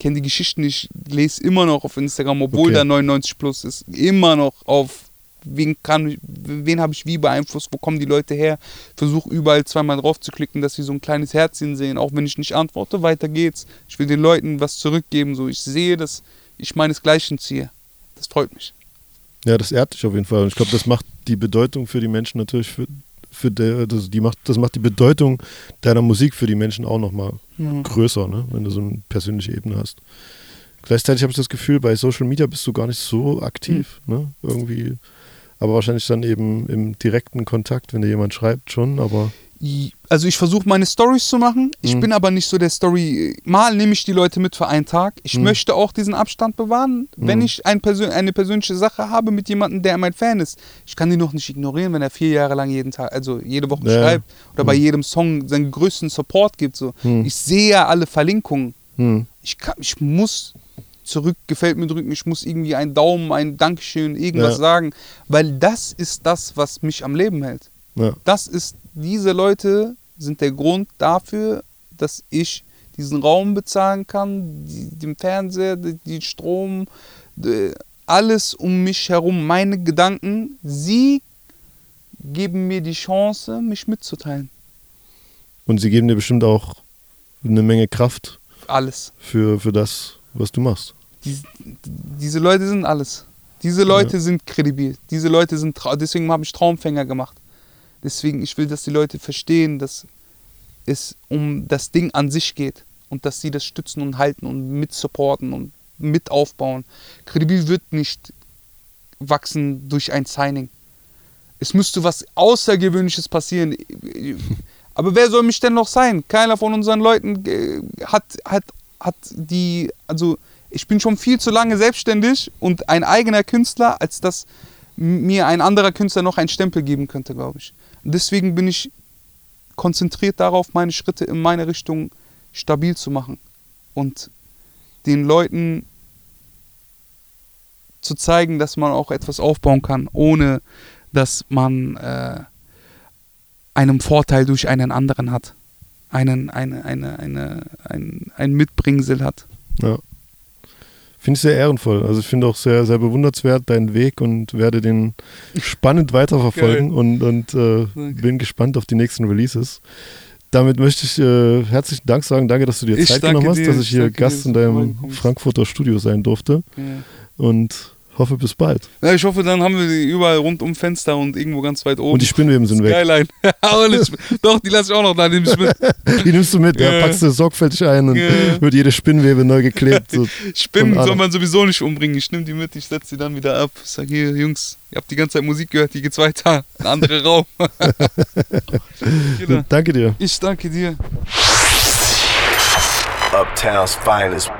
kenne die Geschichten. Ich lese immer noch auf Instagram, obwohl Okay. da 99 plus ist, immer noch auf wen kann wen habe ich wie beeinflusst, wo kommen die Leute her? Versuche überall zweimal drauf zu klicken, dass sie so ein kleines Herzchen sehen, auch wenn ich nicht antworte, weiter geht's. Ich will den Leuten was zurückgeben, so ich sehe, dass ich meinesgleichen ziehe. Das freut mich. Ja, das ehrt dich auf jeden Fall. Und ich glaube, das macht die Bedeutung für die Menschen natürlich für, für der, das, die macht, das macht die Bedeutung deiner Musik für die Menschen auch nochmal größer, ne? wenn du so eine persönliche Ebene hast. Gleichzeitig habe ich das Gefühl, bei Social Media bist du gar nicht so aktiv, Hm. ne? Irgendwie. Aber wahrscheinlich dann eben im direkten Kontakt, wenn dir jemand schreibt, schon, aber Also ich versuche meine Stories zu machen. Ich Mhm. bin aber nicht so der Story. Mal nehme ich die Leute mit für einen Tag. Ich Mhm. möchte auch diesen Abstand bewahren, wenn Mhm. ich ein Persön eine persönliche Sache habe mit jemandem, der mein Fan ist. Ich kann den noch nicht ignorieren, wenn er vier Jahre lang jeden Tag, also jede Woche Ja. schreibt oder bei Mhm. jedem Song seinen größten Support gibt. So. Mhm. Ich sehe ja alle Verlinkungen. Ich, kann, ich muss zurück, gefällt mir drücken, ich muss irgendwie einen Daumen, ein Dankeschön, irgendwas Ja. sagen, weil das ist das, was mich am Leben hält ja. das ist, diese Leute sind der Grund dafür, dass ich diesen Raum bezahlen kann, die, den Fernseher, den Strom, die, alles um mich herum, meine Gedanken, sie geben mir die Chance, mich mitzuteilen. Und sie geben dir bestimmt auch eine Menge Kraft Alles. für, für das, was du machst. Die, diese Leute sind alles. Diese Leute sind kredibil. Diese Leute sind, deswegen habe ich Traumfänger gemacht. Deswegen, ich will, dass die Leute verstehen, dass es um das Ding an sich geht und dass sie das stützen und halten und mit supporten und mit aufbauen. Kredibil wird nicht wachsen durch ein Signing. Es müsste was Außergewöhnliches passieren. Aber wer soll mich denn noch sein? Keiner von unseren Leuten äh, hat, hat, hat die, also ich bin schon viel zu lange selbstständig und ein eigener Künstler, als dass mir ein anderer Künstler noch einen Stempel geben könnte, glaube ich. Und deswegen bin ich konzentriert darauf, meine Schritte in meine Richtung stabil zu machen und den Leuten zu zeigen, dass man auch etwas aufbauen kann, ohne dass man äh, einen Vorteil durch einen anderen hat. einen, eine, eine, eine, ein, ein Mitbringsel hat. Ja. Finde ich sehr ehrenvoll. Also ich finde auch sehr, sehr bewundernswert deinen Weg und werde den spannend weiterverfolgen und, und äh, bin gespannt auf die nächsten Releases. Damit möchte ich äh, herzlichen Dank sagen. Danke, dass du dir Ich Zeit genommen hast, dir. dass ich hier Gast in deinem Frankfurter Studio sein durfte und hoffe bis bald. Ja, ich hoffe, dann haben wir die überall rund um Fenster und irgendwo ganz weit oben. Und die Spinnweben sind weg. Skyline. Doch, die lasse ich auch noch da. Nehme ich mit. Die nimmst du mit, ja. Ja. packst du sorgfältig ein und Ja. wird jede Spinnwebe neu geklebt. So. Spinnen soll man sowieso nicht umbringen. Ich nehme die mit, ich setze die dann wieder ab. Ich sag hier, Jungs, ihr habt die ganze Zeit Musik gehört, hier geht's weiter. Ein anderer Raum. Genau. Danke dir. ich danke dir. Uptown's finest.